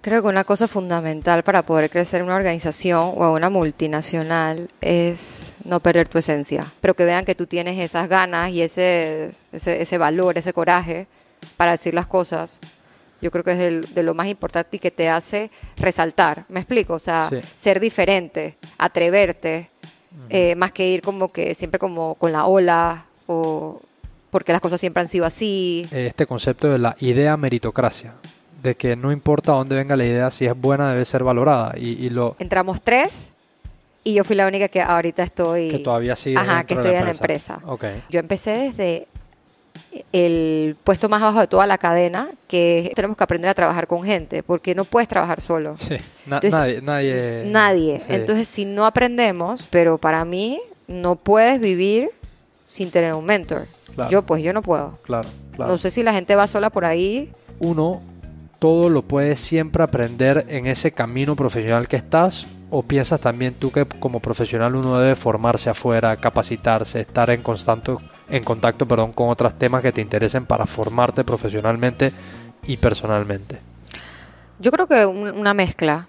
Creo que una cosa fundamental para poder crecer en una organización o en una multinacional es no perder tu esencia, pero que vean que tú tienes esas ganas y ese, ese, ese valor, ese coraje para decir las cosas. Yo creo que es de, de lo más importante y que te hace resaltar, ¿me explico? O sea, Sí. ser diferente, atreverte, eh, más que ir como que siempre como con la ola o porque las cosas siempre han sido así. Este concepto de la idea meritocracia, de que no importa dónde venga la idea, si es buena debe ser valorada y, y lo Entramos tres y yo fui la única que ahorita estoy... que todavía sigue Ajá, que estoy en la empresa. Ok. Yo empecé desde el puesto más bajo de toda la cadena, que tenemos que aprender a trabajar con gente, porque no puedes trabajar solo. Sí, na- Entonces, nadie, nadie. Nadie. sí. Entonces, si no aprendemos, pero para mí no puedes vivir sin tener un mentor. Claro. Yo pues yo no puedo. Claro, claro. No sé si la gente va sola por ahí. Uno, todo lo puedes siempre aprender en ese camino profesional que estás, o piensas también tú que como profesional uno debe formarse afuera, capacitarse, estar en constante, en contacto, perdón, con otros temas que te interesen para formarte profesionalmente y personalmente. Yo creo que un- una mezcla.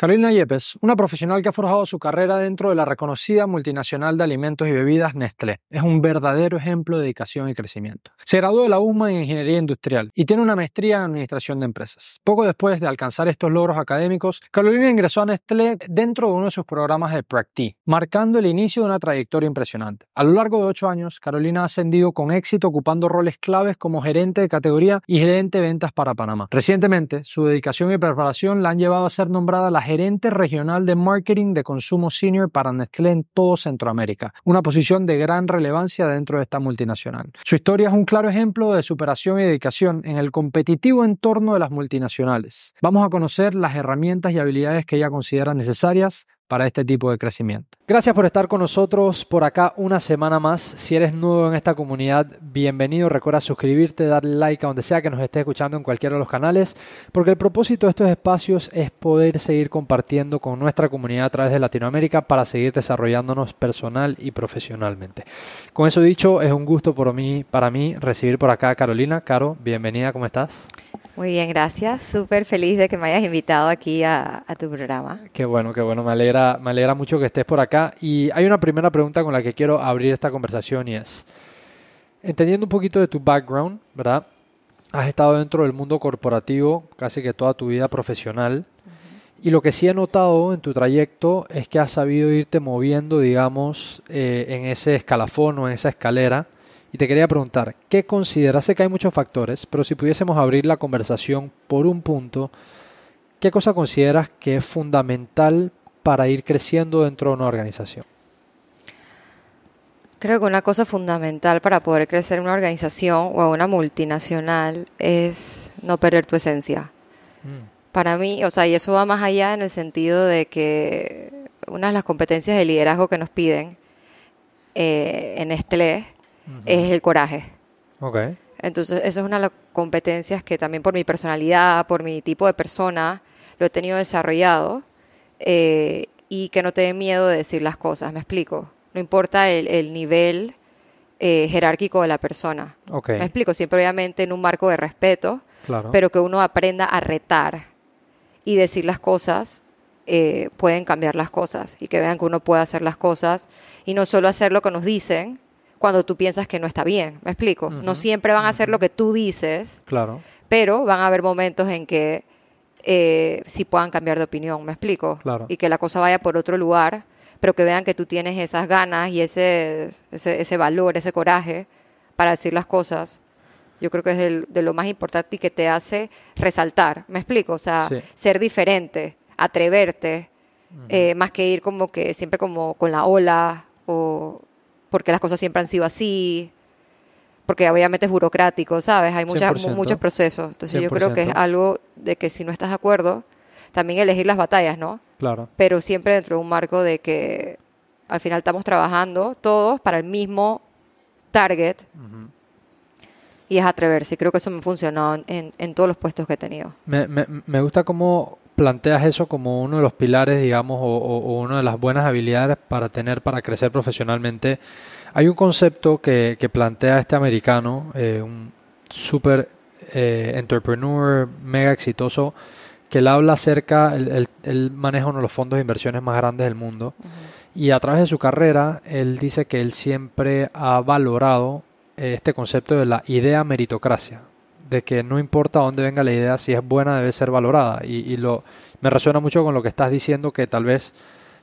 Carolina Yepes, una profesional que ha forjado su carrera dentro de la reconocida multinacional de alimentos y bebidas Nestlé, es un verdadero ejemplo de dedicación y crecimiento. Se graduó de la USMA en Ingeniería Industrial y tiene una maestría en Administración de Empresas. Poco después de alcanzar estos logros académicos, Carolina ingresó a Nestlé dentro de uno de sus programas de Practi, marcando el inicio de una trayectoria impresionante. A lo largo de ocho años, Carolina ha ascendido con éxito ocupando roles claves como gerente de categoría y gerente de ventas para Panamá. Recientemente, su dedicación y preparación la han llevado a ser nombrada la gerente regional de marketing de consumo senior para Nestlé en todo Centroamérica, una posición de gran relevancia dentro de esta multinacional. Su historia es un claro ejemplo de superación y dedicación en el competitivo entorno de las multinacionales. Vamos a conocer las herramientas y habilidades que ella considera necesarias para este tipo de crecimiento. Gracias por estar con nosotros por acá una semana más. Si eres nuevo en esta comunidad, bienvenido. Recuerda suscribirte, darle like a donde sea que nos estés escuchando en cualquiera de los canales, porque el propósito de estos espacios es poder seguir compartiendo con nuestra comunidad a través de Latinoamérica para seguir desarrollándonos personal y profesionalmente. Con eso dicho, es un gusto por mí, para mí recibir por acá a Carolina. Caro, bienvenida, ¿cómo estás? Muy bien, gracias. Súper feliz de que me hayas invitado aquí a, a tu programa. Qué bueno, qué bueno. Me alegra, me alegra mucho que estés por acá. Y hay una primera pregunta con la que quiero abrir esta conversación y es, entendiendo un poquito de tu background, ¿verdad? Has estado dentro del mundo corporativo casi que toda tu vida profesional. Y lo que sí he notado en tu trayecto es que has sabido irte moviendo, digamos, eh, en ese escalafón o en esa escalera. Y te quería preguntar, ¿qué consideras? Sé que hay muchos factores, pero si pudiésemos abrir la conversación por un punto, ¿qué cosa consideras que es fundamental para ir creciendo dentro de una organización? Creo que una cosa fundamental para poder crecer en una organización o una multinacional es no perder tu esencia. Para mí, o sea, y eso va más allá en el sentido de que una de las competencias de liderazgo que nos piden eh, en Nestlé es el coraje. Ok. Entonces, esa es una de las competencias que también por mi personalidad, por mi tipo de persona, lo he tenido desarrollado eh, y que no te dé miedo de decir las cosas, ¿me explico? No importa el, el nivel eh, jerárquico de la persona. Ok. Me explico, siempre obviamente en un marco de respeto, Claro. pero que uno aprenda a retar y decir las cosas, eh, pueden cambiar las cosas y que vean que uno puede hacer las cosas y no solo hacer lo que nos dicen cuando tú piensas que no está bien. ¿Me explico? No siempre van a hacer lo que tú dices, Claro. pero van a haber momentos en que eh, sí puedan cambiar de opinión. ¿Me explico? Claro. Y que la cosa vaya por otro lugar, pero que vean que tú tienes esas ganas y ese, ese, ese valor, ese coraje para decir las cosas. Yo creo que es del- de lo más importante y que te hace resaltar. ¿Me explico? O sea, Sí. ser diferente, atreverte, eh, más que ir como que siempre como con la ola o porque las cosas siempre han sido así, porque obviamente es burocrático, ¿sabes? Hay muchas, mu- 100%. muchos procesos. Entonces yo creo que es 100%. algo de que si no estás de acuerdo, también elegir las batallas, ¿no? Claro. Pero siempre dentro de un marco de que al final estamos trabajando todos para el mismo target y es atreverse. Creo que eso me ha funcionado en, en todos los puestos que he tenido. Me, me, me, gusta cómo planteas eso como uno de los pilares, digamos, o, o, una de las buenas habilidades para tener, para crecer profesionalmente. Hay un concepto que, que plantea este americano, eh, un super eh, entrepreneur mega exitoso, que él habla acerca, él, maneja uno de los fondos de inversiones más grandes del mundo. Y a través de su carrera, él dice que él siempre ha valorado eh, este concepto de la idea meritocracia, de que no importa dónde venga la idea, si es buena debe ser valorada. Y, lo, me resuena mucho con lo que estás diciendo, que tal vez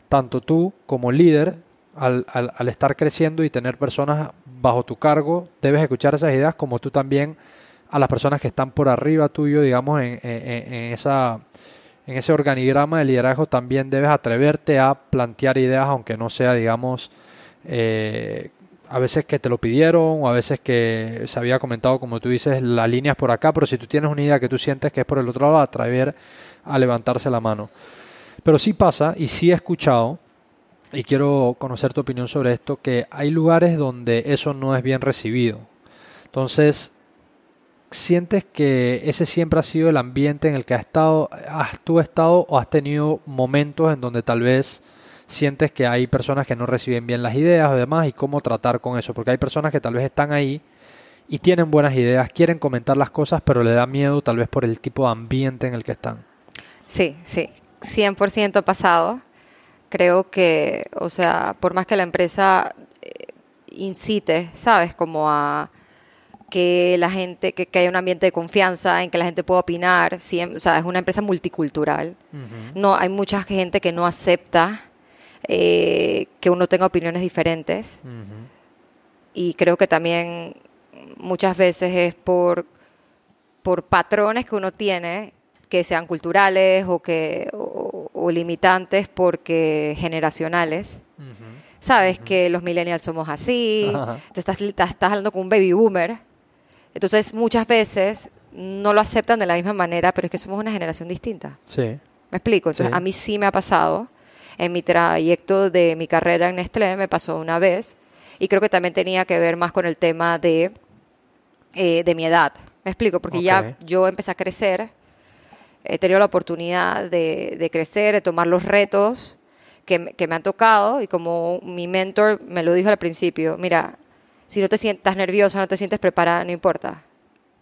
tanto tú como líder, al, al, estar creciendo y tener personas bajo tu cargo, debes escuchar esas ideas como tú también a las personas que están por arriba tuyo, digamos, en, en, esa en ese organigrama de liderazgo también debes atreverte a plantear ideas, aunque no sea, digamos, eh, a veces que te lo pidieron o a veces que se había comentado, como tú dices, la línea es por acá, pero si tú tienes una idea que tú sientes que es por el otro lado, atrever a levantarse la mano. Pero sí pasa, y sí he escuchado, y quiero conocer tu opinión sobre esto, que hay lugares donde eso no es bien recibido. Entonces, ¿Sientes que ese siempre ha sido el ambiente en el que has estado, has tú estado o has tenido momentos en donde tal vez sientes que hay personas que no reciben bien las ideas o demás y cómo tratar con eso? Porque hay personas que tal vez están ahí y tienen buenas ideas, quieren comentar las cosas, pero le da miedo tal vez por el tipo de ambiente en el que están. Sí, sí, 100% pasado. Creo que, o sea, por más que la empresa eh, incite, ¿sabes? Como a que la gente, que, que, haya un ambiente de confianza, en que la gente pueda opinar. Siempre, o sea, es una empresa multicultural. No, hay mucha gente que no acepta eh, que uno tenga opiniones diferentes. Y creo que también muchas veces es por, por patrones que uno tiene que sean culturales o que o, limitantes porque generacionales. Sabes que los millennials somos así, te estás, estás hablando con un baby boomer entonces, muchas veces no lo aceptan de la misma manera, pero es que somos una generación distinta. Sí. ¿Me explico? Entonces, a mí sí me ha pasado. En mi trayecto de mi carrera en Nestlé me pasó una vez. Y creo que también tenía que ver más con el tema de, eh, de mi edad. ¿Me explico? Porque ya yo empecé a crecer, he tenido la oportunidad de, de crecer, de tomar los retos que, que, me han tocado. Y como mi mentor me lo dijo al principio, mira, si no te sientas nerviosa, no te sientes preparada, no importa.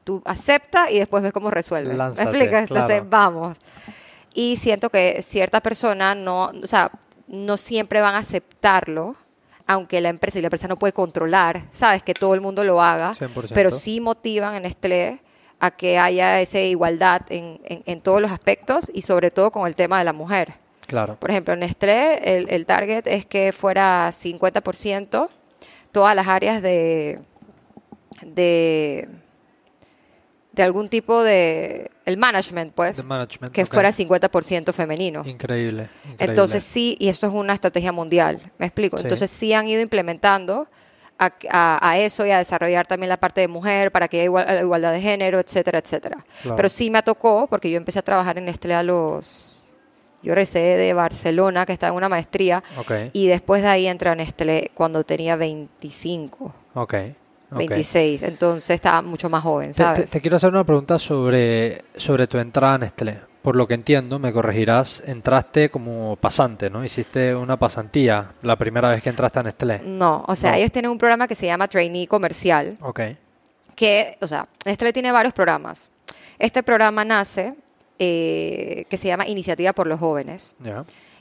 Tú acepta y después ves cómo resuelve. ¿Me explicas? Entonces, vamos. Y siento que ciertas personas no, o sea, no siempre van a aceptarlo, aunque la empresa y la empresa no puede controlar, sabes, que todo el mundo lo haga, pero sí motivan en Nestlé a que haya esa igualdad en, en, todos los aspectos y sobre todo con el tema de la mujer. Claro. Por ejemplo, en Nestlé el, el target es que fuera 50% todas las áreas de, de, de algún tipo de el management, pues, que fuera 50% femenino. Increíble, Entonces sí, y esto es una estrategia mundial, ¿me explico? Entonces sí han ido implementando a, eso y a desarrollar también la parte de mujer para que haya igualdad de género, etcétera, etcétera. Pero sí me tocó, porque yo empecé a trabajar en Nestlé a los yo recé de Barcelona, que estaba en una maestría, y después de ahí entré a Nestlé cuando tenía 25. Ok. 26, entonces estaba mucho más joven, ¿sabes? Te, quiero hacer una pregunta sobre, sobre tu entrada a Nestlé. Por lo que entiendo, me corregirás, entraste como pasante, ¿no? Hiciste una pasantía la primera vez que entraste a Nestlé. No, o sea, ellos tienen un programa que se llama Trainee Comercial. Ok. Que, o sea, Nestlé tiene varios programas. Este programa nace eh, que se llama Iniciativa por los Jóvenes.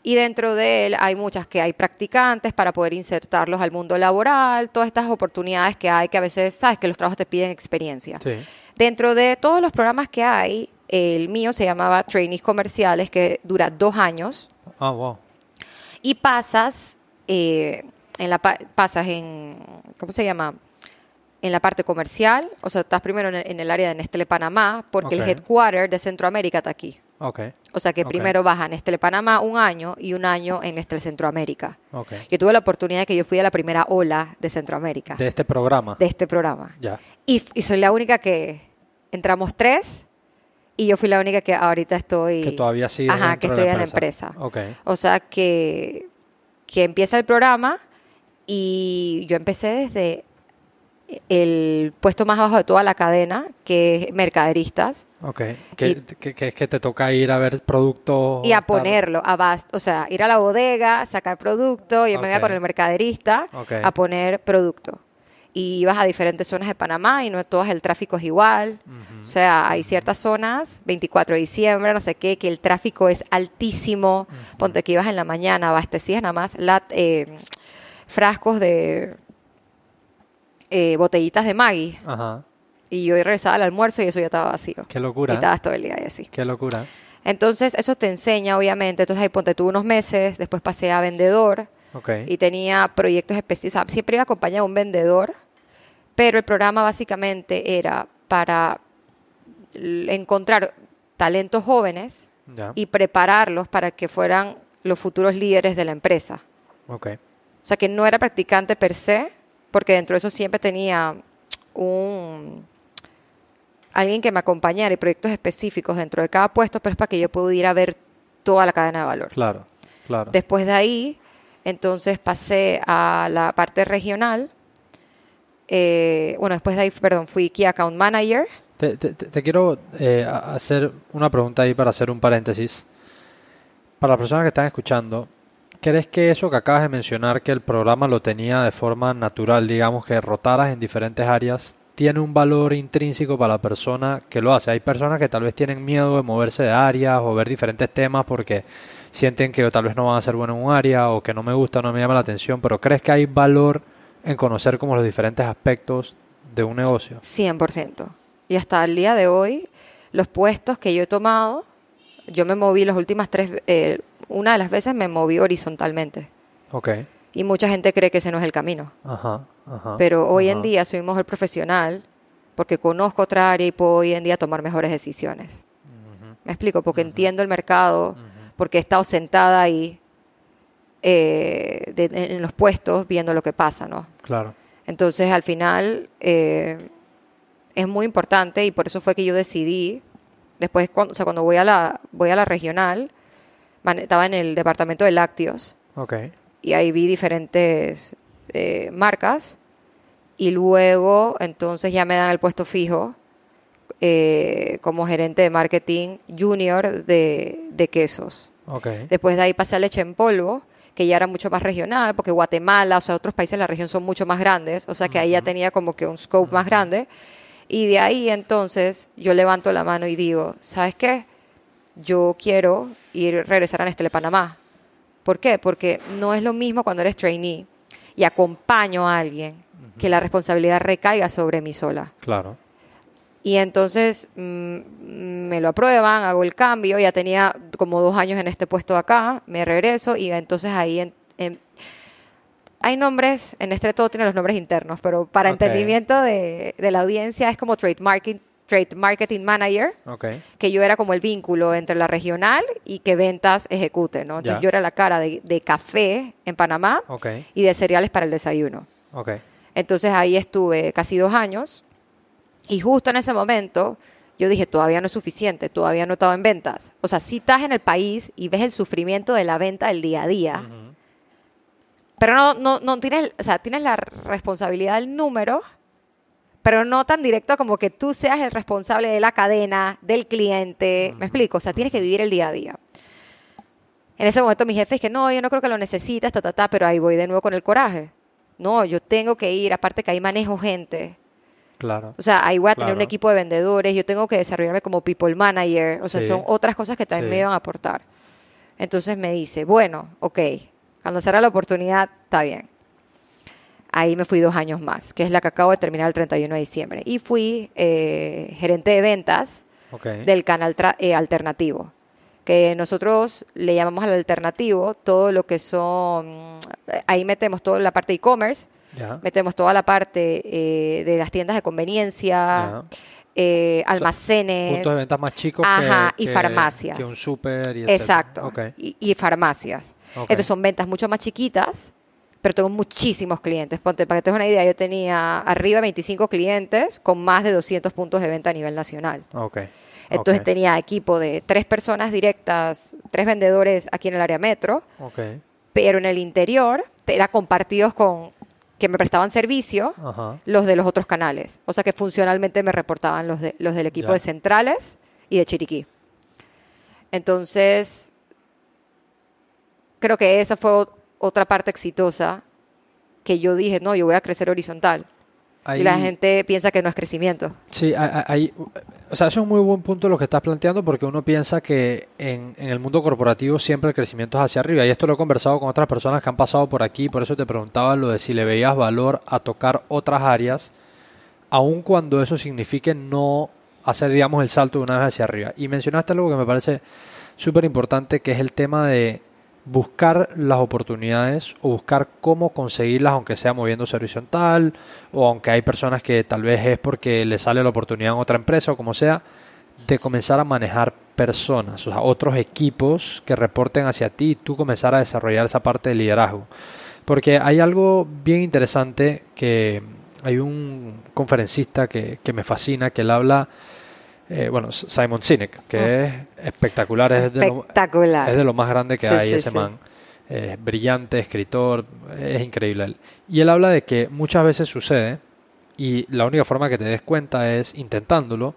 Y dentro de él hay muchas que hay practicantes para poder insertarlos al mundo laboral, todas estas oportunidades que hay que a veces, sabes, que los trabajos te piden experiencia. Dentro de todos los programas que hay, el mío se llamaba Trainees Comerciales, que dura dos años. Ah, wow. Y pasas, eh, en la, pasas en, ¿cómo se llama? en la parte comercial, o sea, estás primero en el, área de Nestlé Panamá, porque el headquarter de Centroamérica está aquí. Okay. O sea que primero vas a Nestlé Panamá un año y un año en Nestlé Centroamérica. Yo tuve la oportunidad de que yo fui a la primera ola de Centroamérica. De este programa. De este programa. Ya. Y, y soy la única que entramos tres y yo fui la única que ahorita estoy. Que todavía sigue. Ajá, que estoy en la empresa. Okay. O sea que, que empieza el programa y yo empecé desde el puesto más abajo de toda la cadena, que es mercaderistas. Ok, que, que, que te toca ir a ver productos. Y a ponerlo, a o sea, ir a la bodega, sacar producto, y me voy con el mercaderista a poner producto. Y ibas a diferentes zonas de Panamá y no todas el tráfico es igual. O sea, hay ciertas zonas, 24 de diciembre, no sé qué, que el tráfico es altísimo. Ponte que ibas en la mañana, abastecías nada más lat, eh, frascos de eh, botellitas de Maggie. Ajá. Y yo regresaba al almuerzo y eso ya estaba vacío. Qué locura. Y estabas todo el día y así. Qué locura. Entonces, eso te enseña, obviamente. Entonces, ahí ponte tú unos meses, después pasé a vendedor. Okay. Y tenía proyectos específicos. O sea, siempre iba acompañado de un vendedor, pero el programa básicamente era para encontrar talentos jóvenes y prepararlos para que fueran los futuros líderes de la empresa. Okay. O sea, que no era practicante per se, porque dentro de eso siempre tenía un alguien que me acompañara y proyectos específicos dentro de cada puesto, pero es para que yo pudiera ver toda la cadena de valor. Claro, claro. Después de ahí, entonces pasé a la parte regional. Eh, bueno, después de ahí, perdón, fui Key Account Manager. Te, quiero eh, hacer una pregunta ahí para hacer un paréntesis. Para las personas que están escuchando, ¿Crees que eso que acabas de mencionar, que el programa lo tenía de forma natural, digamos, que rotaras en diferentes áreas, tiene un valor intrínseco para la persona que lo hace? Hay personas que tal vez tienen miedo de moverse de áreas o ver diferentes temas porque sienten que tal vez no van a ser buenos en un área o que no me gusta, no me llama la atención, pero ¿crees que hay valor en conocer como los diferentes aspectos de un negocio? 100%. Y hasta el día de hoy, los puestos que yo he tomado, yo me moví las últimas tres, eh, una de las veces me moví horizontalmente. Ok. Y mucha gente cree que ese no es el camino. Ajá, ajá, Pero hoy en día soy mejor profesional porque conozco otra área y puedo hoy en día tomar mejores decisiones. ¿Me explico? Porque entiendo el mercado, porque he estado sentada ahí eh, en los puestos viendo lo que pasa, ¿no? Claro. Entonces, al final, eh, es muy importante y por eso fue que yo decidí, después, cuando, o sea, cuando voy a la, voy a la regional, estaba en el departamento de lácteos. Okay. Y ahí vi diferentes eh, marcas. Y luego, entonces ya me dan el puesto fijo eh, como gerente de marketing junior de, de quesos. Okay. Después de ahí pasé a leche en polvo, que ya era mucho más regional, porque Guatemala, o sea, otros países de la región son mucho más grandes, o sea que ahí ya tenía como que un scope más grande. Y de ahí entonces yo levanto la mano y digo, ¿sabes qué? yo quiero ir regresar a Nestlé Panamá. ¿Por qué? Porque no es lo mismo cuando eres trainee y acompaño a alguien que la responsabilidad recaiga sobre mí sola. Claro. Y entonces mm, me lo aprueban, hago el cambio, ya tenía como dos años en este puesto acá, me regreso y entonces ahí hay nombres, en este todo tiene los nombres internos, pero para entendimiento de, de, la audiencia es como trademarking Trade Marketing Manager, que yo era como el vínculo entre la regional y que ventas ejecute, ¿no? Entonces yo era la cara de, café en Panamá y de cereales para el desayuno. Entonces ahí estuve casi dos años y justo en ese momento yo dije, todavía no es suficiente, todavía no he estado en ventas. O sea, si estás en el país y ves el sufrimiento de la venta del día a día, pero no, no, no tienes, o sea, tienes la responsabilidad del número, pero no tan directo como que tú seas el responsable de la cadena, del cliente. ¿Me explico? O sea, tienes que vivir el día a día. En ese momento mi jefe es que no, yo no creo que lo necesites, ta, ta, ta, pero ahí voy de nuevo con el coraje. No, yo tengo que ir, aparte que ahí manejo gente. Claro. O sea, ahí voy a tener un equipo de vendedores, yo tengo que desarrollarme como people manager, o sea, son otras cosas que también me iban a aportar. Entonces me dice, bueno, ok, cuando será la oportunidad, está bien ahí me fui dos años más, que es la que acabo de terminar el 31 de diciembre. Y fui eh, gerente de ventas del canal eh, alternativo, que nosotros le llamamos al alternativo todo lo que son, ahí metemos toda la parte de e-commerce, metemos toda la parte eh, de las tiendas de conveniencia. almacenes. puntos de ventas más chicos y farmacias. Que un súper y Exacto. Y, farmacias. Entonces son ventas mucho más chiquitas pero tengo muchísimos clientes. Ponte, para que tengas una idea, yo tenía arriba 25 clientes con más de 200 puntos de venta a nivel nacional. Okay. Entonces tenía equipo de tres personas directas, tres vendedores aquí en el área metro, okay. pero en el interior era compartidos con que me prestaban servicio los de los otros canales. O sea que funcionalmente me reportaban los, de, los del equipo de centrales y de Chiriquí. Entonces, creo que esa fue otra parte exitosa que yo dije, no, yo voy a crecer horizontal. Y la gente piensa que no es crecimiento. Sí, hay, o sea, eso es un muy buen punto lo que estás planteando porque uno piensa que en, en, el mundo corporativo siempre el crecimiento es hacia arriba. Y esto lo he conversado con otras personas que han pasado por aquí, por eso te preguntaba lo de si le veías valor a tocar otras áreas, aun cuando eso signifique no hacer, digamos, el salto de una vez hacia arriba. Y mencionaste algo que me parece súper importante, que es el tema de buscar las oportunidades o buscar cómo conseguirlas, aunque sea moviéndose horizontal, o aunque hay personas que tal vez es porque le sale la oportunidad en otra empresa o como sea, de comenzar a manejar personas, o sea, otros equipos que reporten hacia ti y tú comenzar a desarrollar esa parte de liderazgo. Porque hay algo bien interesante que hay un conferencista que, que me fascina, que él habla eh, bueno, Simon Sinek, que es espectacular, es de, lo, es de lo más grande que hay ese man. Es brillante, escritor, es increíble él. Y él habla de que muchas veces sucede, y la única forma que te des cuenta es intentándolo,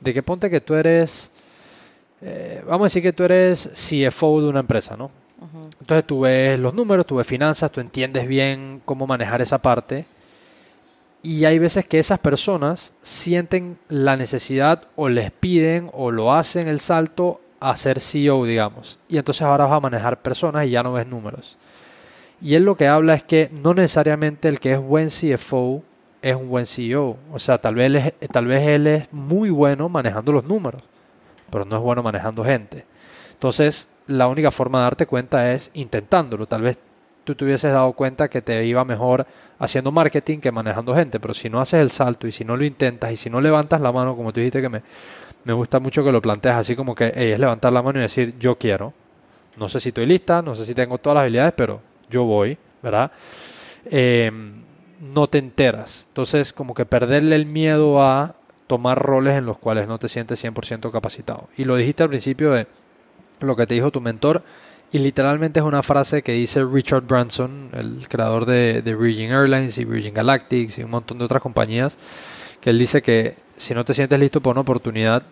de que ponte que tú eres, eh, vamos a decir que tú eres CFO de una empresa, ¿no? Entonces tú ves los números, tú ves finanzas, tú entiendes bien cómo manejar esa parte y hay veces que esas personas sienten la necesidad o les piden o lo hacen el salto a ser CEO, digamos. Y entonces ahora vas a manejar personas y ya no ves números. Y él lo que habla es que no necesariamente el que es buen CFO es un buen CEO. O sea, tal vez, él es, tal vez él es muy bueno manejando los números, pero no es bueno manejando gente. Entonces, la única forma de darte cuenta es intentándolo. Tal vez tú te hubieses dado cuenta que te iba mejor haciendo marketing que manejando gente, pero si no haces el salto y si no lo intentas y si no levantas la mano, como tú dijiste que me, me gusta mucho que lo planteas así como que es levantar la mano y decir yo quiero. No sé si estoy lista, no sé si tengo todas las habilidades, pero yo voy, ¿verdad? Em, no te enteras. Entonces, como que perderle el miedo a tomar roles en los cuales no te sientes 100% capacitado. Y lo dijiste al principio de lo que te dijo tu mentor, y literalmente es una frase que dice Richard Branson, el creador de, Virgin Airlines y Virgin Galactic y un montón de otras compañías, que él dice que si no te sientes listo por una oportunidad,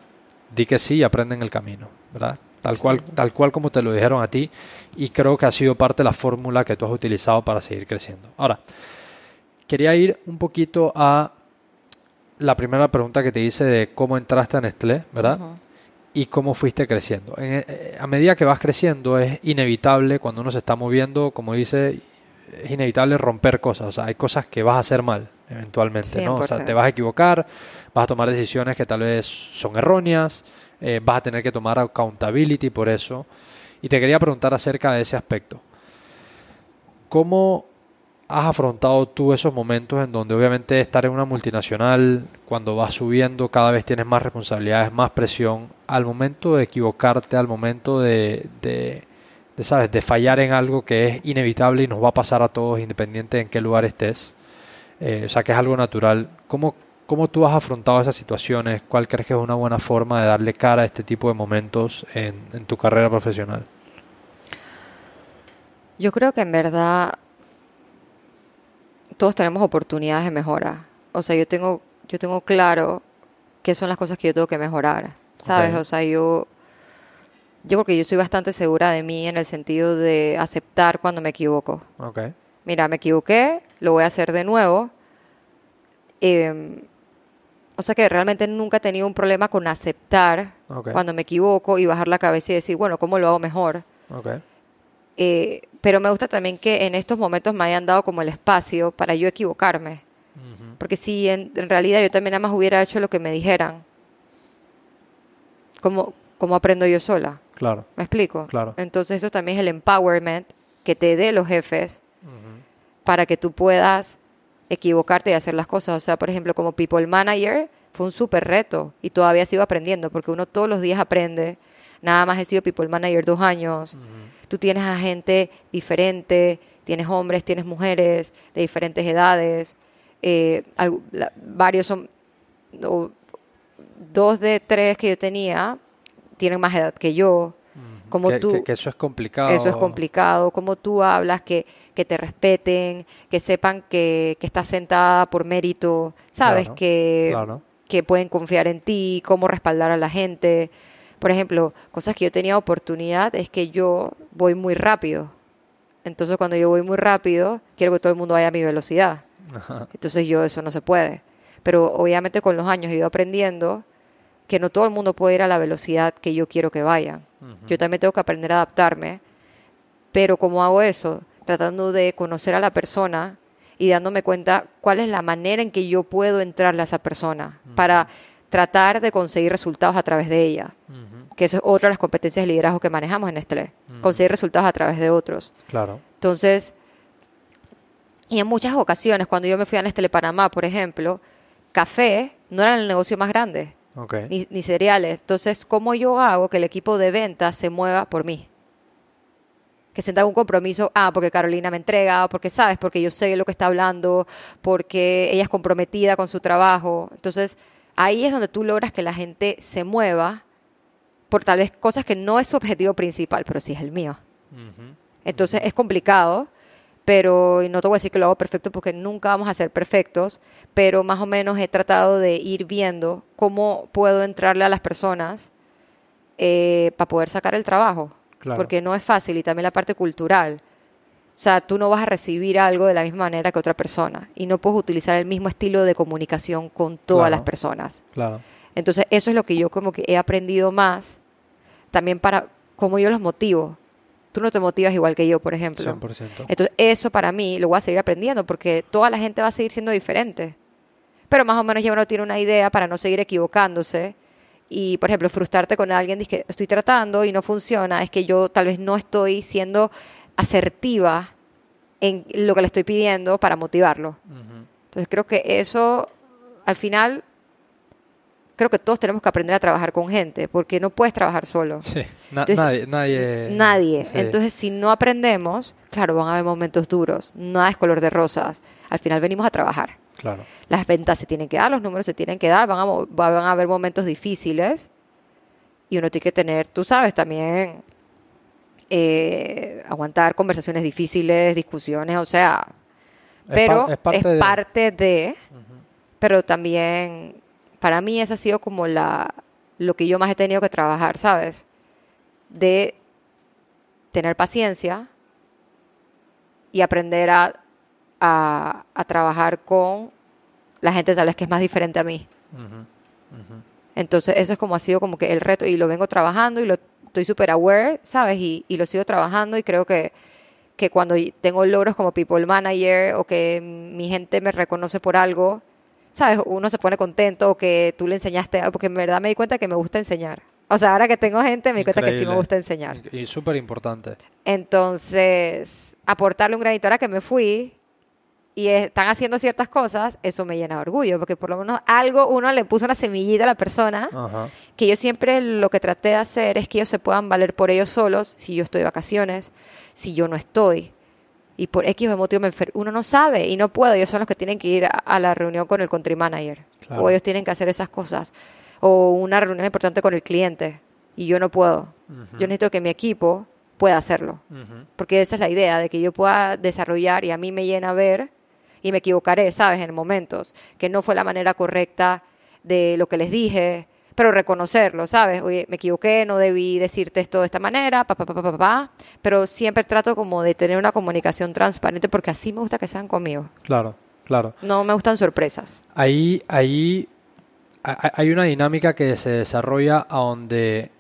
di que sí y aprende en el camino, ¿verdad? Tal, cual, tal cual como te lo dijeron a ti y creo que ha sido parte de la fórmula que tú has utilizado para seguir creciendo. Ahora, quería ir un poquito a la primera pregunta que te hice de cómo entraste a Nestlé, ¿verdad? Y cómo fuiste creciendo. Eh, a medida que vas creciendo es inevitable cuando uno se está moviendo, como dice, es inevitable romper cosas. O sea, hay cosas que vas a hacer mal eventualmente, ¿no? O sea, te vas a equivocar, vas a tomar decisiones que tal vez son erróneas, eh, vas a tener que tomar accountability por eso. Y te quería preguntar acerca de ese aspecto. ¿Cómo has afrontado tú esos momentos en donde obviamente estar en una multinacional, cuando vas subiendo, cada vez tienes más responsabilidades, más presión, al momento de equivocarte, al momento de, de, ¿sabes? de fallar en algo que es inevitable y nos va a pasar a todos, independiente en qué lugar estés, eh, o sea que es algo natural, ¿cómo, ¿cómo tú has afrontado esas situaciones? ¿Cuál crees que es una buena forma de darle cara a este tipo de momentos en, en tu carrera profesional? Yo creo que en verdad todos tenemos oportunidades de mejora. O sea, yo tengo, yo tengo claro qué son las cosas que yo tengo que mejorar, ¿sabes? O sea, yo, yo creo que yo soy bastante segura de mí en el sentido de aceptar cuando me equivoco. Okay. Mira, me equivoqué, lo voy a hacer de nuevo. Em, o sea que realmente nunca he tenido un problema con aceptar cuando me equivoco y bajar la cabeza y decir, bueno, ¿cómo lo hago mejor? Okay. Eh, pero me gusta también que en estos momentos me hayan dado como el espacio para yo equivocarme. Porque si en, realidad yo también nada más hubiera hecho lo que me dijeran, ¿cómo, cómo aprendo yo sola? Claro. ¿Me explico? Claro. Entonces eso también es el empowerment que te dé los jefes para que tú puedas equivocarte y hacer las cosas. O sea, por ejemplo, como people manager fue un súper reto y todavía sigo aprendiendo porque uno todos los días aprende. Nada más he sido people manager dos años tú tienes a gente diferente, tienes hombres, tienes mujeres de diferentes edades, eh, varios son, dos de tres que yo tenía tienen más edad que yo, Como que, tú, que, eso es complicado. Eso es complicado, cómo tú hablas, que, que te respeten, que sepan que, que estás sentada por mérito, sabes, que, que pueden confiar en ti, cómo respaldar a la gente. Por ejemplo, cosas que yo tenía oportunidad es que yo voy muy rápido. Entonces cuando yo voy muy rápido, quiero que todo el mundo vaya a mi velocidad. Entonces yo eso no se puede. Pero obviamente con los años he ido aprendiendo que no todo el mundo puede ir a la velocidad que yo quiero que vaya. Yo también tengo que aprender a adaptarme. Pero ¿cómo hago eso? Tratando de conocer a la persona y dándome cuenta cuál es la manera en que yo puedo entrarle a esa persona para tratar de conseguir resultados a través de ella. Que eso es otra de las competencias de liderazgo que manejamos en Nestlé. Conseguir resultados a través de otros. Claro. Entonces, y en muchas ocasiones, cuando yo me fui a Nestlé Panamá, por ejemplo, café no era el negocio más grande, ni, cereales. Entonces, ¿cómo yo hago que el equipo de ventas se mueva por mí? Que sienta un compromiso, ah, porque Carolina me entrega, porque sabes, porque yo sé lo que está hablando, porque ella es comprometida con su trabajo. Entonces, ahí es donde tú logras que la gente se mueva por tal vez cosas que no es su objetivo principal, pero sí es el mío. Entonces, es complicado pero no te voy a decir que lo hago perfecto porque nunca vamos a ser perfectos, pero más o menos he tratado de ir viendo cómo puedo entrarle a las personas eh, para poder sacar el trabajo, porque no es fácil y también la parte cultural. O sea, tú no vas a recibir algo de la misma manera que otra persona y no puedes utilizar el mismo estilo de comunicación con todas las personas. Claro. Entonces, eso es lo que yo como que he aprendido más también para cómo yo los motivo tú no te motivas igual que yo, por ejemplo. 100%. Entonces, eso para mí lo voy a seguir aprendiendo porque toda la gente va a seguir siendo diferente. Pero más o menos ya uno tiene una idea para no seguir equivocándose. Y, por ejemplo, frustrarte con alguien, dice que estoy tratando y no funciona, es que yo tal vez no estoy siendo asertiva en lo que le estoy pidiendo para motivarlo. Entonces, creo que eso, al final, creo que todos tenemos que aprender a trabajar con gente, porque no puedes trabajar solo. Sí, nadie. Nadie. nadie. Entonces, si no aprendemos, claro, van a haber momentos duros, nada es color de rosas. Al final venimos a trabajar. Claro. Las ventas se tienen que dar, los números se tienen que dar, van a, van a haber momentos difíciles y uno tiene que tener, tú sabes, también eh, aguantar conversaciones difíciles, discusiones, o sea, pero es, parte, de, pero también para mí esa ha sido como la, lo que yo más he tenido que trabajar, ¿sabes? De tener paciencia y aprender a, a, trabajar con la gente tal vez que es más diferente a mí. Entonces eso es como ha sido como que el reto y lo vengo trabajando y lo estoy súper aware, ¿sabes? Y, y, lo sigo trabajando y creo que, que cuando tengo logros como people manager o que mi gente me reconoce por algo, ¿sabes? Uno se pone contento que tú le enseñaste, porque en verdad me di cuenta que me gusta enseñar. O sea, ahora que tengo gente, me di cuenta que sí me gusta enseñar. Y súper importante. Entonces, aportarle un granito ahora que me fui y están haciendo ciertas cosas, eso me llena de orgullo, porque por lo menos algo, uno le puso una semillita a la persona, que yo siempre lo que traté de hacer es que ellos se puedan valer por ellos solos, si yo estoy de vacaciones, si yo no estoy y por X o motivo me enfermo. Uno no sabe y no puede. Ellos son los que tienen que ir a, la reunión con el country manager. O ellos tienen que hacer esas cosas. O una reunión importante con el cliente. Y yo no puedo. Yo necesito que mi equipo pueda hacerlo. Porque esa es la idea, de que yo pueda desarrollar y a mí me llena ver y me equivocaré, ¿sabes? En momentos. Que no fue la manera correcta de lo que les dije pero reconocerlo, ¿sabes? Oye, me equivoqué, no debí decirte esto de esta manera, pa, pa, pa, pa, pa, pero siempre trato como de tener una comunicación transparente porque así me gusta que sean conmigo. Claro, claro. No me gustan sorpresas. Ahí, ahí hay una dinámica que se desarrolla a donde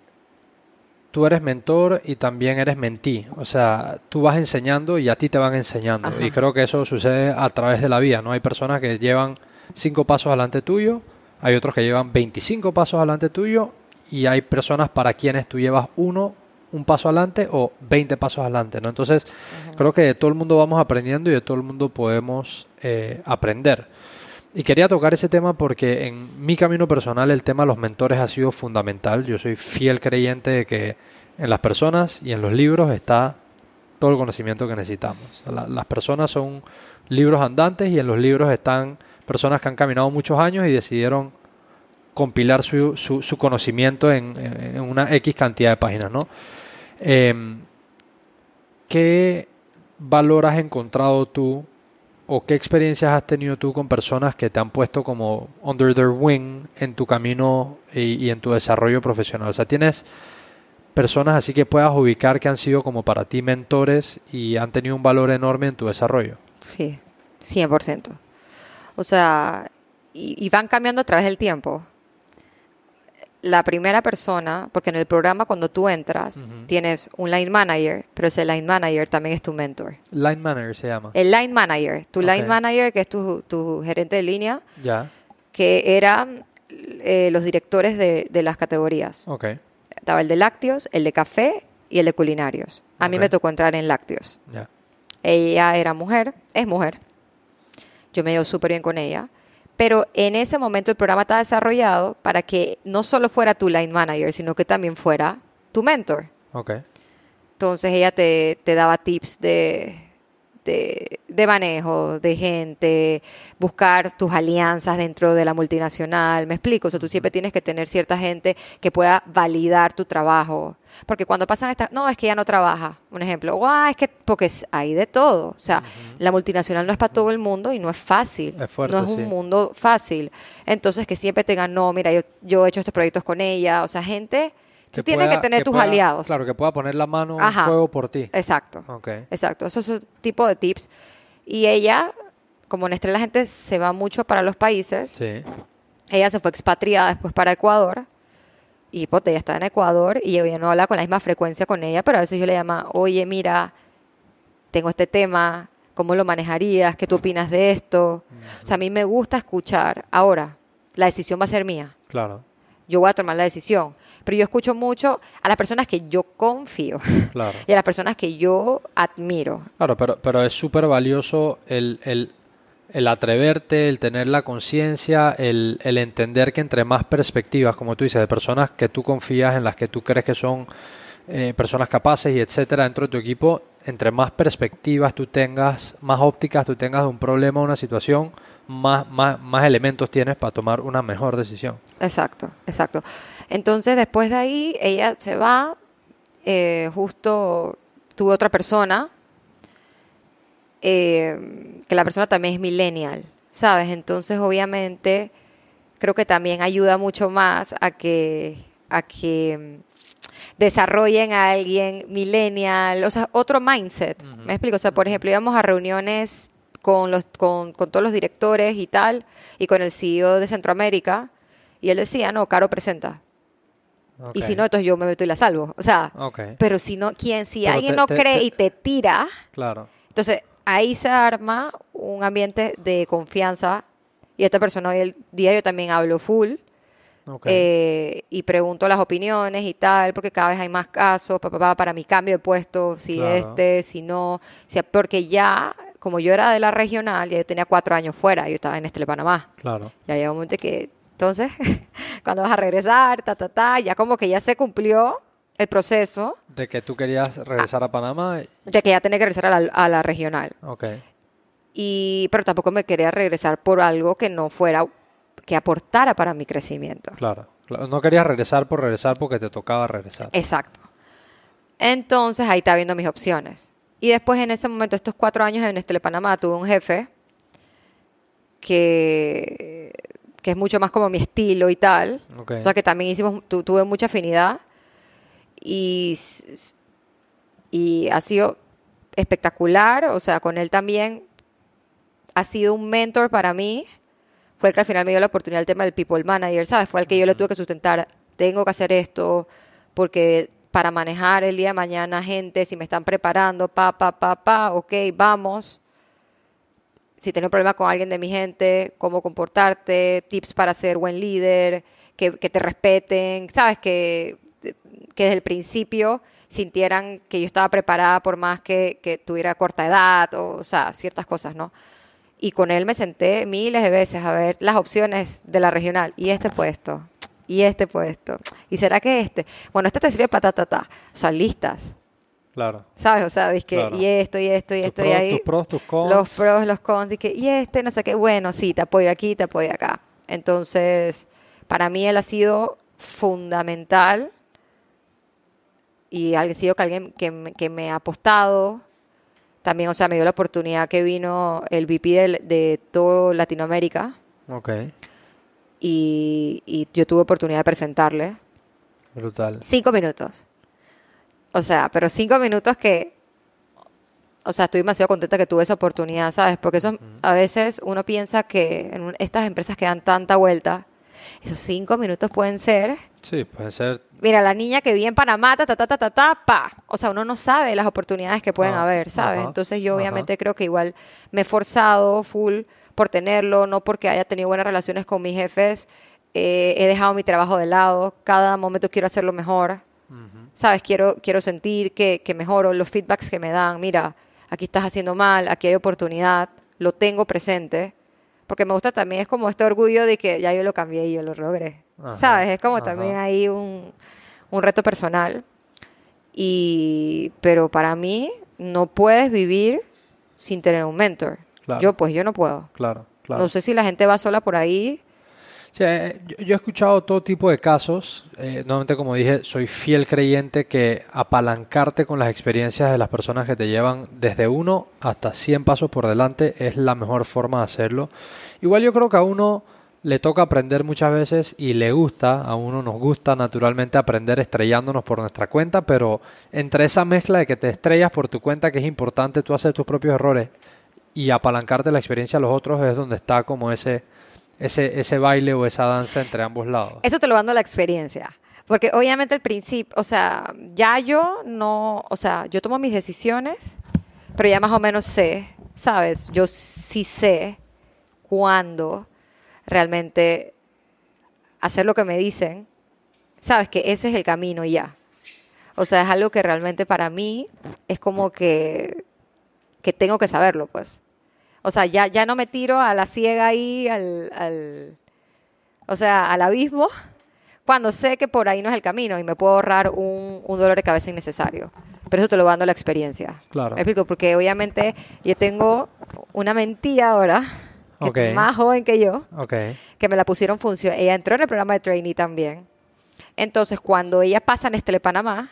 tú eres mentor y también eres mentí. O sea, tú vas enseñando y a ti te van enseñando. Y creo que eso sucede a través de la vida, ¿no? Hay personas que llevan cinco pasos adelante tuyo hay otros que llevan 25 pasos adelante tuyo y hay personas para quienes tú llevas uno, un paso adelante o 20 pasos adelante, ¿no? Entonces, creo que de todo el mundo vamos aprendiendo y de todo el mundo podemos eh, aprender. Y quería tocar ese tema porque en mi camino personal el tema de los mentores ha sido fundamental. Yo soy fiel creyente de que en las personas y en los libros está todo el conocimiento que necesitamos. las personas son libros andantes y en los libros están personas que han caminado muchos años y decidieron compilar su, su, conocimiento en, una X cantidad de páginas, ¿no? Em, ¿Qué valor has encontrado tú o qué experiencias has tenido tú con personas que te han puesto como under their wing en tu camino y, en tu desarrollo profesional? O sea, tienes personas así que puedas ubicar que han sido como para ti mentores y han tenido un valor enorme en tu desarrollo. Sí, 100%. O sea, y van cambiando a través del tiempo. La primera persona, porque en el programa cuando tú entras tienes un line manager, pero ese line manager también es tu mentor. Line manager se llama. El line manager, tu line manager que es tu, tu gerente de línea, Ya, que eran eh, los directores de, de las categorías. ok. Estaba el de lácteos, el de café y el de culinarios. A mí me tocó entrar en lácteos. Ya. Ella era mujer, es mujer. Yo me llevo súper bien con ella. Pero en ese momento el programa estaba desarrollado para que no solo fuera tu line manager, sino que también fuera tu mentor. Ok. Entonces ella te, te daba tips de, de, de manejo, de gente, buscar tus alianzas dentro de la multinacional. ¿Me explico? O sea, tú siempre tienes que tener cierta gente que pueda validar tu trabajo. Porque cuando pasan estas, no, es que ya no trabaja, un ejemplo, o "Ah, es que, porque hay de todo. O sea, la multinacional no es para todo el mundo y no es fácil. Es fuerte, no es sí. un mundo fácil. Entonces, que siempre tengan, no, mira, yo, yo he hecho estos proyectos con ella. O sea, gente, tú tienes pueda- que tener tus pueda- aliados. Claro, que pueda poner la mano en fuego por ti. Exacto. Ok. Exacto, esos son tipo de tips. Y ella, como en Estrella la gente se va mucho para los países, Sí. ella se fue expatriada después para Ecuador. Y pues ella está en Ecuador y yo ya no habla con la misma frecuencia con ella, pero a veces yo le llamo, oye, mira, tengo este tema, ¿cómo lo manejarías? ¿Qué tú opinas de esto? O sea, a mí me gusta escuchar. Ahora, la decisión va a ser mía. Claro. Yo voy a tomar la decisión. Pero yo escucho mucho a las personas que yo confío Claro. y a las personas que yo admiro. Claro, pero, pero es súper valioso el, el, el atreverte, el tener la conciencia, el, el entender que entre más perspectivas, como tú dices, de personas que tú confías, en las que tú crees que son eh, personas capaces y etcétera dentro de tu equipo, entre más perspectivas tú tengas, más ópticas tú tengas de un problema o una situación, más, más, más elementos tienes para tomar una mejor decisión. Exacto, exacto. Entonces, después de ahí, ella se va. eh, justo tuve otra persona, eh, que la persona también es millennial, ¿sabes? Entonces, obviamente, creo que también ayuda mucho más a que, a que mm, desarrollen a alguien millennial, o sea, otro mindset. ¿Me explico? O sea, por ejemplo, íbamos a reuniones con, los, con, con todos los directores y tal, y con el CEO de Centroamérica, y él decía, no, Caro presenta. Y si no, entonces yo me meto y la salvo. O sea, pero si no, ¿quién? Si Pero alguien te- no te- cree te- y te tira, Claro. entonces ahí se arma un ambiente de confianza. Y esta persona hoy el día yo también hablo full. Eh, y pregunto las opiniones y tal, porque cada vez hay más casos pa, pa, pa, para mi cambio de puesto, si Claro. este, si no, si, porque ya, como yo era de la regional, ya yo tenía cuatro años fuera, yo estaba en Estelé Panamá. claro. Ya llega un momento que, entonces, cuando vas a regresar, ta, ta, ta, ya como que ya se cumplió el proceso, De que tú querías regresar a Panamá. ya que ya tenía que regresar a la, a la regional. Ok. Y, pero tampoco me quería regresar por algo que no fuera, que aportara para mi crecimiento. Claro, claro. No querías regresar por regresar porque te tocaba regresar. Exacto. Entonces ahí está viendo mis opciones. Y después en ese momento, estos cuatro años en Estelé Panamá, tuve un jefe que, que es mucho más como mi estilo y tal. Ok. O sea que también hicimos, tu- tuve mucha afinidad. Y, y ha sido espectacular. O sea, con él también ha sido un mentor para mí. Fue el que al final me dio la oportunidad del tema del people manager, ¿sabes? Fue el que yo le tuve que sustentar. Tengo que hacer esto porque para manejar el día de mañana gente, si me están preparando, pa, pa, pa, pa, ok, vamos. Si tengo un problema con alguien de mi gente, cómo comportarte, tips para ser buen líder, que, te respeten, ¿sabes? Que, que desde el principio sintieran que yo estaba preparada por más que, que tuviera corta edad, o, o sea, ciertas cosas, ¿no? Y con él me senté miles de veces a ver las opciones de la regional. Y este puesto, y este puesto. ¿Y será que este? Bueno, este te sirve para ta, ta, ta. O sea, listas, Claro. ¿sabes? O sea, dizque, Claro. y esto, y esto, y Tus esto, y ahí. tus pros, tus cons. Los pros, los cons, dizque, y este, no sé qué. Bueno, sí, te apoyo aquí, te apoyo acá. Entonces, para mí él ha sido fundamental y alguien sido que alguien que, me- que me ha apostado. También, o sea, me dio la oportunidad que vino el VP de, de todo Latinoamérica Ok, y, y yo tuve oportunidad de presentarle. brutal. Cinco minutos. O sea, pero cinco minutos que, o sea, estoy demasiado contenta que tuve esa oportunidad, ¿sabes? Porque eso, a veces uno piensa que en estas empresas que dan tanta vuelta, esos cinco minutos pueden ser, Sí, puede ser. mira, la niña que vi en Panamá, ta, ta, ta, ta, ta, ta, pa. O sea, uno no sabe las oportunidades que pueden Ah, haber, ¿sabes? ajá, Entonces yo ajá. obviamente creo que igual me he forzado full por tenerlo, no porque haya tenido buenas relaciones con mis jefes, eh, he dejado mi trabajo de lado, cada momento quiero hacerlo mejor. ¿sabes? Quiero, quiero sentir que, que mejoro los feedbacks que me dan. Mira, aquí estás haciendo mal, aquí hay oportunidad, lo tengo presente. Porque me gusta también, es como este orgullo de que ya yo lo cambié y yo lo logré. Ajá, ¿Sabes? Es como ajá. también ahí un, un reto personal. Y, pero para mí, no puedes vivir sin tener un mentor. Claro. Yo, pues, yo no puedo. Claro, claro. No sé si la gente va sola por ahí. Sí, eh, yo, yo he escuchado todo tipo de casos. Eh, nuevamente, como dije, soy fiel creyente que apalancarte con las experiencias de las personas que te llevan desde uno hasta 100 pasos por delante es la mejor forma de hacerlo. Igual yo creo que a uno le toca aprender muchas veces y le gusta, a uno nos gusta naturalmente aprender estrellándonos por nuestra cuenta, pero entre esa mezcla de que te estrellas por tu cuenta, que es importante tú hacer tus propios errores y apalancarte la experiencia de los otros, es donde está como ese ese, ese baile o esa danza entre ambos lados. Eso te lo dando la experiencia. Porque obviamente el principio, o sea, ya yo no, o sea, yo tomo mis decisiones, pero ya más o menos sé, ¿sabes? Yo sí sé cuándo realmente hacer lo que me dicen, ¿sabes? Que ese es el camino y ya. O sea, es algo que realmente para mí es como que, que tengo que saberlo, pues. O sea, ya, ya no me tiro a la ciega ahí, al, al, o sea, al abismo, cuando sé que por ahí no es el camino y me puedo ahorrar un, un dolor de cabeza innecesario. Pero eso te lo va dando la experiencia. Claro. ¿Me explico? Porque obviamente yo tengo una mentira ahora, que Ok. es más joven que yo, Ok, que me la pusieron función. Ella entró en el programa de trainee también. Entonces, cuando ella pasa en Estelé Panamá,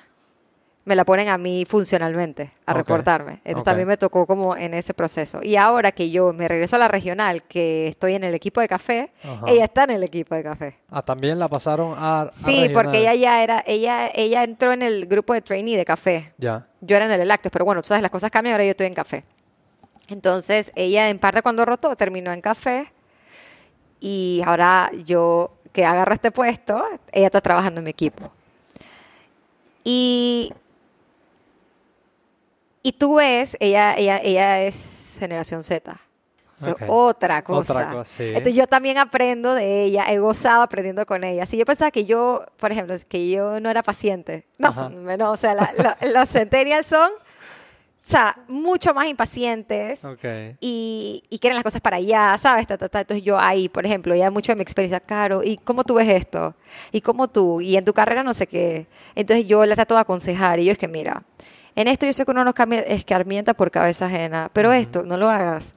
me la ponen a mí funcionalmente, a reportarme. Entonces, Ok. también me tocó como en ese proceso. Y ahora que yo me regreso a la regional, que estoy en el equipo de café, Ajá. ella está en el equipo de café. Ah, también la pasaron a. a Sí, porque ella ya era, ella, ella entró en el grupo de trainee de café. Ya. Yo era en el Lácteos, pero bueno, tú sabes, las cosas cambian, ahora yo estoy en café. Entonces, ella en parte cuando rotó, terminó en café y ahora yo que agarro este puesto, ella está trabajando en mi equipo. Y, y tú ves, ella, ella, ella es generación Z. Eso es Ok. otra cosa. Otra cosa, sí. Entonces yo también aprendo de ella, he gozado aprendiendo con ella. Si yo pensaba que yo, por ejemplo, que yo no era paciente, no, no o sea, la- la- los centennials son, o sea, mucho más impacientes Ok. y, y quieren las cosas para allá, ¿sabes? Ta, ta, ta. Entonces yo ahí, por ejemplo, ya mucho de mi experiencia, Caro, ¿y cómo tú ves esto? ¿Y cómo tú? Y en tu carrera no sé qué. Entonces yo le trato de aconsejar y yo es que, mira, en esto yo sé que uno no cambia, escarmienta por cabeza ajena, pero esto no lo hagas.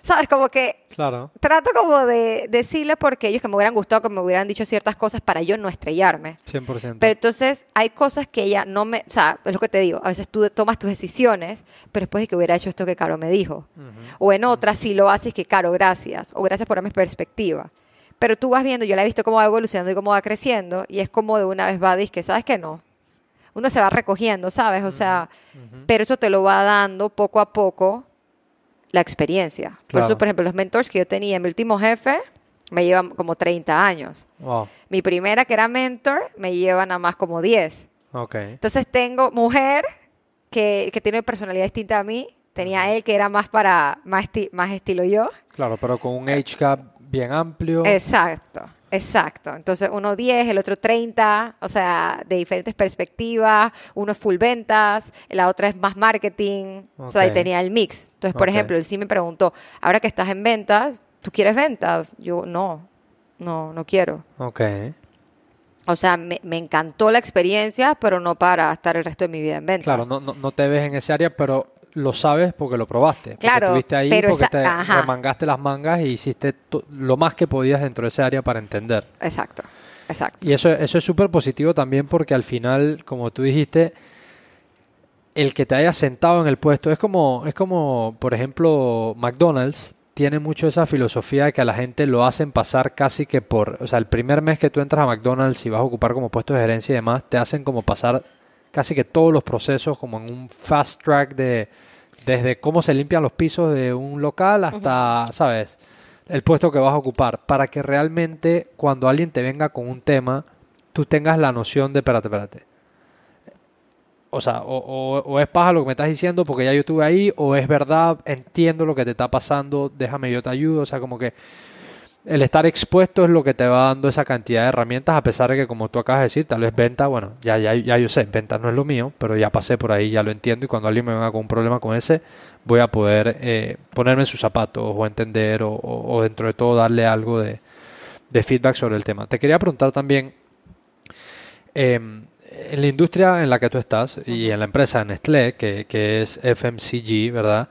¿Sabes? Como que Claro. trato como de decirle porque ellos que me hubieran gustado que me hubieran dicho ciertas cosas para yo no estrellarme. 100%. Pero entonces hay cosas que ella no me, o sea, es lo que te digo, a veces tú tomas tus decisiones, pero después de que hubiera hecho esto que Caro me dijo. O en otras sí lo haces que Caro, gracias, o gracias por darme perspectiva. Pero tú vas viendo, yo la he visto cómo va evolucionando y cómo va creciendo, y es como de una vez va, que ¿sabes que no? Uno se va recogiendo, ¿sabes? O sea, pero eso te lo va dando poco a poco la experiencia. Por eso, por ejemplo, los mentors que yo tenía, mi último jefe me llevan como 30 años. Wow. Mi primera, que era mentor, me lleva nada más como 10. Ok. Entonces tengo mujer que, que tiene personalidad distinta a mí. Tenía él que era más para más, esti- más estilo yo. Claro, pero con un age gap bien amplio. Exacto, exacto. Entonces uno 10, el otro 30, o sea, de diferentes perspectivas. Uno es full ventas, la otra es más marketing. O sea, ahí tenía el mix. Entonces, por ejemplo, él sí me preguntó, ahora que estás en ventas, ¿tú quieres ventas? Yo, no, no, no quiero. Ok. O sea, me, me encantó la experiencia, pero no para estar el resto de mi vida en ventas. Claro, no, no, no te ves en ese área, pero lo sabes porque lo probaste. Porque Claro, estuviste ahí, pero porque esa- te ajá. remangaste las mangas y hiciste to- lo más que podías dentro de ese área para entender. Exacto, exacto. Y eso, eso es súper positivo también porque al final, como tú dijiste, el que te haya sentado en el puesto. Es como, es como, por ejemplo, McDonald's tiene mucho esa filosofía de que a la gente lo hacen pasar casi que por, o sea, el primer mes que tú entras a McDonald's y vas a ocupar como puesto de gerencia y demás, te hacen como pasar casi que todos los procesos como en un fast track de desde cómo se limpian los pisos de un local hasta, ¿sabes? El puesto que vas a ocupar, para que realmente cuando alguien te venga con un tema, tú tengas la noción de, espérate, espérate o sea, o, es paja lo que me estás diciendo porque ya yo estuve ahí, o es verdad, entiendo lo que te está pasando, déjame yo te ayudo, o sea, como que el estar expuesto es lo que te va dando esa cantidad de herramientas, a pesar de que, como tú acabas de decir, tal vez venta, bueno, ya, ya, ya yo sé, venta no es lo mío, pero ya pasé por ahí, ya lo entiendo, y cuando alguien me venga con un problema con ese, voy a poder eh, ponerme en sus zapatos o entender o, dentro de todo darle algo de, feedback sobre el tema. Te quería preguntar también, eh, en la industria en la que tú estás y en la empresa Nestlé, que, que es FMCG, ¿verdad?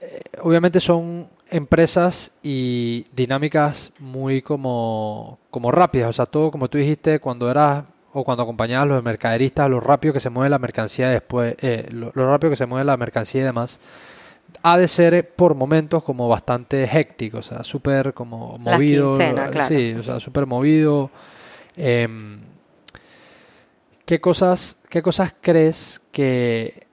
Eh, obviamente son empresas y dinámicas muy como, como rápidas, o sea, todo como tú dijiste cuando eras o cuando acompañabas a los mercaderistas, lo rápido que se mueve la mercancía después, eh, lo, rápido que se mueve la mercancía y demás, ha de ser por momentos como bastante héctico, o sea, súper como movido, sí, o sea, súper movido. Eh, ¿Qué cosas, qué cosas crees que,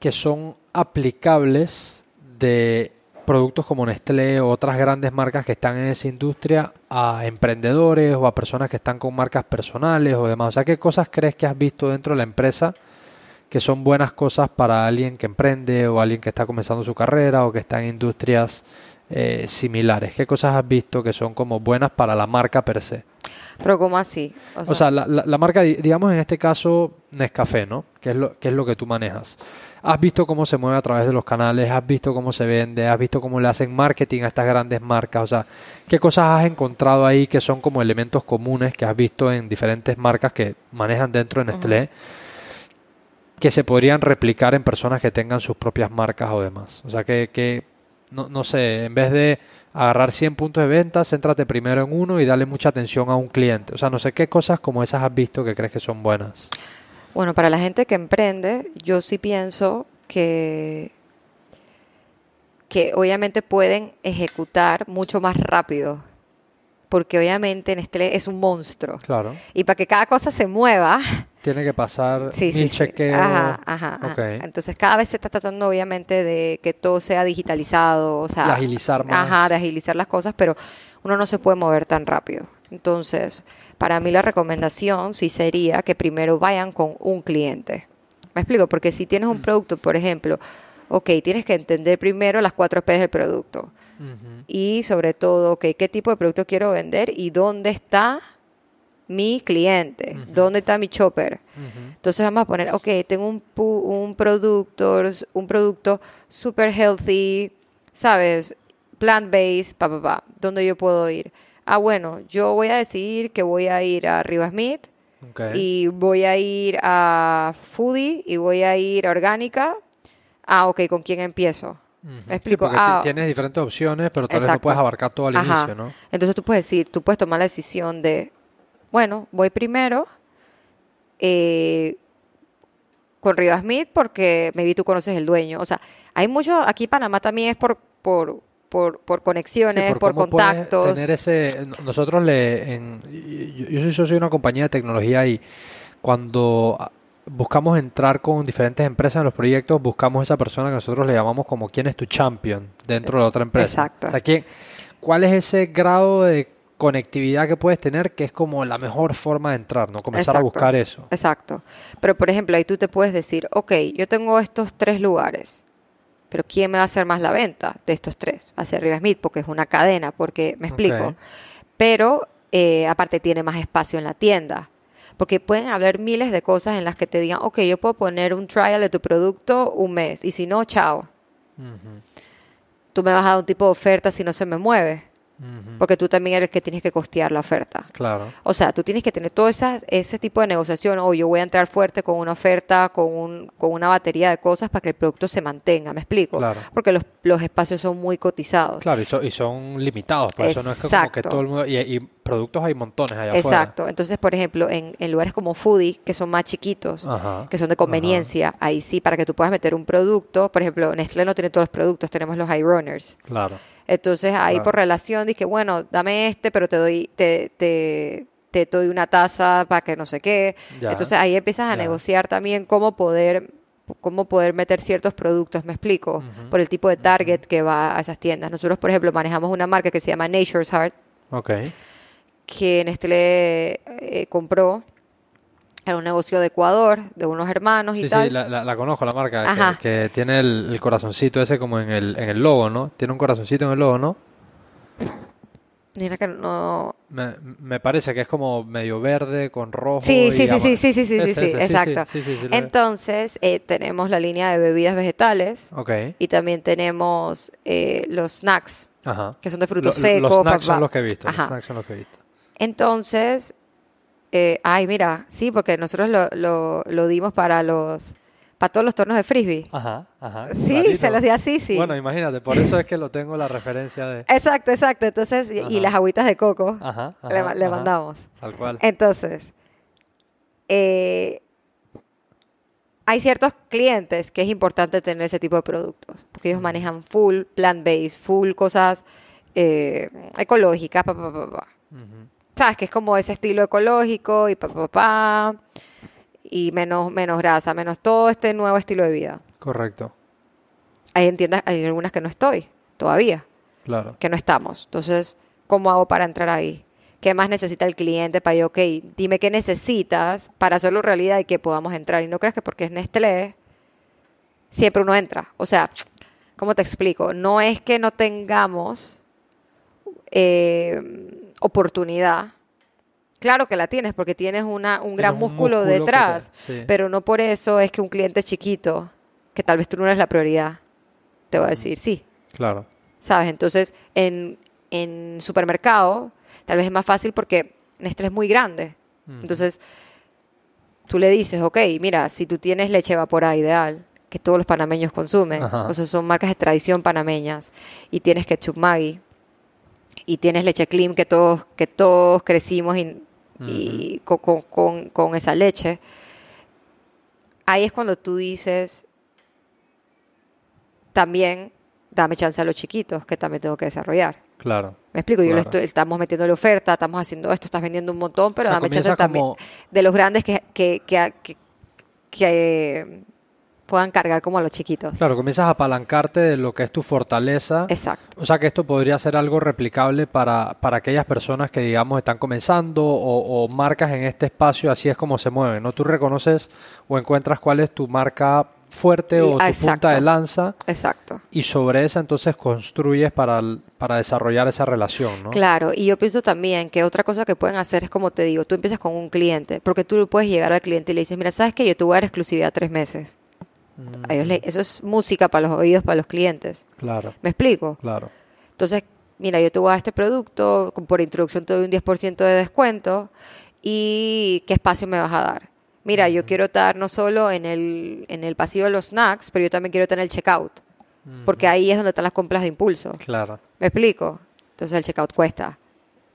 que son aplicables de productos como Nestlé o otras grandes marcas que están en esa industria a emprendedores o a personas que están con marcas personales o demás? O sea, ¿qué cosas crees que has visto dentro de la empresa que son buenas cosas para alguien que emprende o alguien que está comenzando su carrera o que está en industrias eh, similares? ¿Qué cosas has visto que son como buenas para la marca per se? Pero ¿cómo así? O sea, la, la, marca, digamos en este caso Nescafé, ¿no? Que es, lo, que es lo que tú manejas. Has visto cómo se mueve a través de los canales, has visto cómo se vende, has visto cómo le hacen marketing a estas grandes marcas. O sea, ¿qué cosas has encontrado ahí que son como elementos comunes que has visto en diferentes marcas que manejan dentro de Nestlé? que se podrían replicar en personas que tengan sus propias marcas o demás. O sea, que, que no, no sé, en vez de agarrar 100 puntos de venta, céntrate primero en uno y dale mucha atención a un cliente. O sea, no sé qué cosas como esas has visto que crees que son buenas. Bueno, para la gente que emprende, yo sí pienso que, que obviamente pueden ejecutar mucho más rápido. Porque obviamente Nestlé es un monstruo. Claro. Y para que cada cosa se mueva, tiene que pasar sí, mil chequeos. Ajá, ajá, Entonces cada vez se está tratando obviamente de que todo sea digitalizado, o sea, de agilizar más. Ajá, de agilizar las cosas, pero uno no se puede mover tan rápido. Entonces, para mí la recomendación sí sería que primero vayan con un cliente. ¿Me explico? Porque si tienes un producto, por ejemplo, ok, tienes que entender primero las cuatro P del producto. Y sobre todo, ok, qué tipo de producto quiero vender y dónde está mi cliente, dónde está mi chopper. Entonces vamos a poner, ok, tengo un, un producto, un producto super healthy, ¿sabes? Plant-based, pa, pa, pa. ¿Dónde yo puedo ir? Ah, bueno, yo voy a decidir que voy a ir a Rivas Meat y voy a ir a Foodie y voy a ir a Orgánica. Ah, ok, ¿con quién empiezo? ¿Me explico? porque ah, tienes diferentes opciones, pero tal vez no puedes abarcar todo al inicio, ¿no? Entonces tú puedes decir, tú puedes tomar la decisión de, bueno, voy primero eh, con Rivas Smith porque vi tú conoces el dueño. O sea, hay mucho, aquí Panamá también es por, por, por, conexiones, por, contactos. Tener ese, nosotros le, en, yo, yo, soy una compañía de tecnología y cuando buscamos entrar con diferentes empresas en los proyectos, buscamos esa persona que nosotros le llamamos como quién es tu champion dentro de la otra empresa. Exacto. O sea, ¿quién, ¿cuál es ese grado de conectividad que puedes tener, que es como la mejor forma de entrar, ¿no? Comenzar a buscar eso. Exacto. Pero, por ejemplo, ahí tú te puedes decir, ok, yo tengo estos tres lugares, pero ¿quién me va a hacer más la venta de estos tres? Va a ser Riva Smith, porque es una cadena, porque, me explico. Pero, eh, aparte, tiene más espacio en la tienda. Porque pueden haber miles de cosas en las que te digan, ok, yo puedo poner un trial de tu producto un mes, y si no, chao. Tú me vas a dar un tipo de oferta si no se me mueve porque tú también eres el que tienes que costear la oferta. Claro. O sea, tú tienes que tener todo esa, ese tipo de negociación, o yo voy a entrar fuerte con una oferta, con, un, con una batería de cosas para que el producto se mantenga, ¿me explico? Claro. Porque los, los espacios son muy cotizados. Claro, y son, y son limitados, por eso no es como que todo el mundo... Y, productos hay montones allá Exacto. Entonces, por ejemplo, en, lugares como Foodie, que son más chiquitos, que son de conveniencia, ahí sí, para que tú puedas meter un producto. Por ejemplo, Nestlé no tiene todos los productos, tenemos los high runners. Claro. Entonces, ahí por relación dije, bueno, dame este, pero te doy, te, te, te doy una taza para que no sé qué. Entonces, ahí empiezas a negociar también cómo poder cómo poder meter ciertos productos, me explico, por el tipo de target que va a esas tiendas. Nosotros, por ejemplo, manejamos una marca que se llama Nature's Heart. Okay que Nestlé eh, compró era un negocio de Ecuador, de unos hermanos y sí, tal. Sí, la, la, conozco, la marca, que, que, tiene el, corazoncito ese como en el, en el logo, ¿no? Tiene un corazoncito en el logo, ¿no? Mira que no... Me, parece que es como medio verde con rojo. Sí, sí, sí, sí, sí, sí, sí, sí, exacto. Entonces, eh, tenemos la línea de bebidas vegetales. Ok. Y también tenemos eh, los snacks, Ajá. que son de frutos secos. Los snacks son los que he visto. Ajá. Los snacks son los que he visto. Entonces, eh, ay, mira, sí, porque nosotros lo, lo, dimos para los para todos los tornos de frisbee. Ajá, ajá. Sí, se los di así, sí. Bueno, imagínate, por eso es que lo tengo la referencia de... Exacto, exacto. Entonces, y, las agüitas de coco ajá, le, mandamos. Tal cual. Entonces, eh, hay ciertos clientes que es importante tener ese tipo de productos, porque ellos manejan full plant-based, full cosas eh, ecológicas, pa, pa, pa, ¿Sabes? Que es como ese estilo ecológico y papá, pa, y menos, menos grasa, menos todo este nuevo estilo de vida. Correcto. Hay, entiendas, hay algunas que no estoy todavía. Claro. Que no estamos. Entonces, ¿cómo hago para entrar ahí? ¿Qué más necesita el cliente para yo, ok, dime qué necesitas para hacerlo realidad y que podamos entrar? Y no creas que porque es Nestlé, siempre uno entra. O sea, ¿cómo te explico? No es que no tengamos eh, oportunidad. Claro que la tienes porque tienes una, un gran músculo, detrás, pero no por eso es que un cliente chiquito, que tal vez tú no eres la prioridad, te va a decir sí. Claro. ¿Sabes? Entonces, en, en supermercado, tal vez es más fácil porque Nestlé es muy grande. Entonces, tú le dices, ok, mira, si tú tienes leche evaporada ideal, que todos los panameños consumen, o sea, son marcas de tradición panameñas, y tienes ketchup Maggi, y tienes leche clean que todos, que todos crecimos y, con, esa leche, ahí es cuando tú dices, también dame chance a los chiquitos que también tengo que desarrollar. Claro. Me explico, yo estoy, estamos metiendo oferta, estamos haciendo esto, estás vendiendo un montón, pero dame chance también de los grandes que, que, que, que puedan cargar como a los chiquitos. Claro, comienzas a apalancarte de lo que es tu fortaleza. Exacto. O sea que esto podría ser algo replicable para, para aquellas personas que, digamos, están comenzando o, marcas en este espacio, así es como se mueven, ¿no? Tú reconoces o encuentras cuál es tu marca fuerte o tu punta de lanza. Exacto. Y sobre esa entonces construyes para, para desarrollar esa relación, ¿no? Claro, y yo pienso también que otra cosa que pueden hacer es como te digo, tú empiezas con un cliente, porque tú puedes llegar al cliente y le dices, mira, ¿sabes que Yo te voy a dar exclusividad tres meses eso es música para los oídos, para los clientes. Claro. ¿Me explico? Claro. Entonces, mira, yo te voy a dar este producto, por introducción te doy un 10% de descuento y qué espacio me vas a dar. Mira, yo quiero estar no solo en el, en el pasillo de los snacks, pero yo también quiero tener el checkout, porque ahí es donde están las compras de impulso. Claro. ¿Me explico? Entonces el checkout cuesta.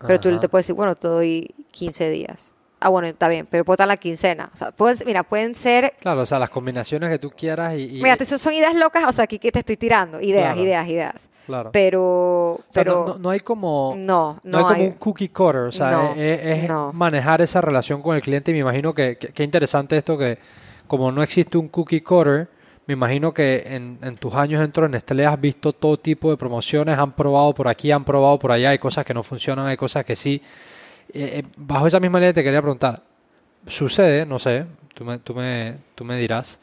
Pero tú te puedes decir, bueno, te doy 15 días. Ah, bueno, está bien, pero puedo estar la quincena. O sea, pueden, mira, pueden ser... Claro, o sea, las combinaciones que tú quieras y... Mira, son, son ideas locas, o sea, aquí que te estoy tirando. Ideas, ideas, ideas. Claro. Pero... pero no, hay como... No, no, hay, como un cookie cutter, o sea, es, manejar esa relación con el cliente y me imagino que, qué interesante esto que como no existe un cookie cutter, me imagino que en, en, tus años dentro de Nestlé has visto todo tipo de promociones, han probado por aquí, han probado por allá, hay cosas que no funcionan, hay cosas que sí. Eh, eh, bajo esa misma línea te quería preguntar, sucede, no sé, tú me, tú me, tú me dirás,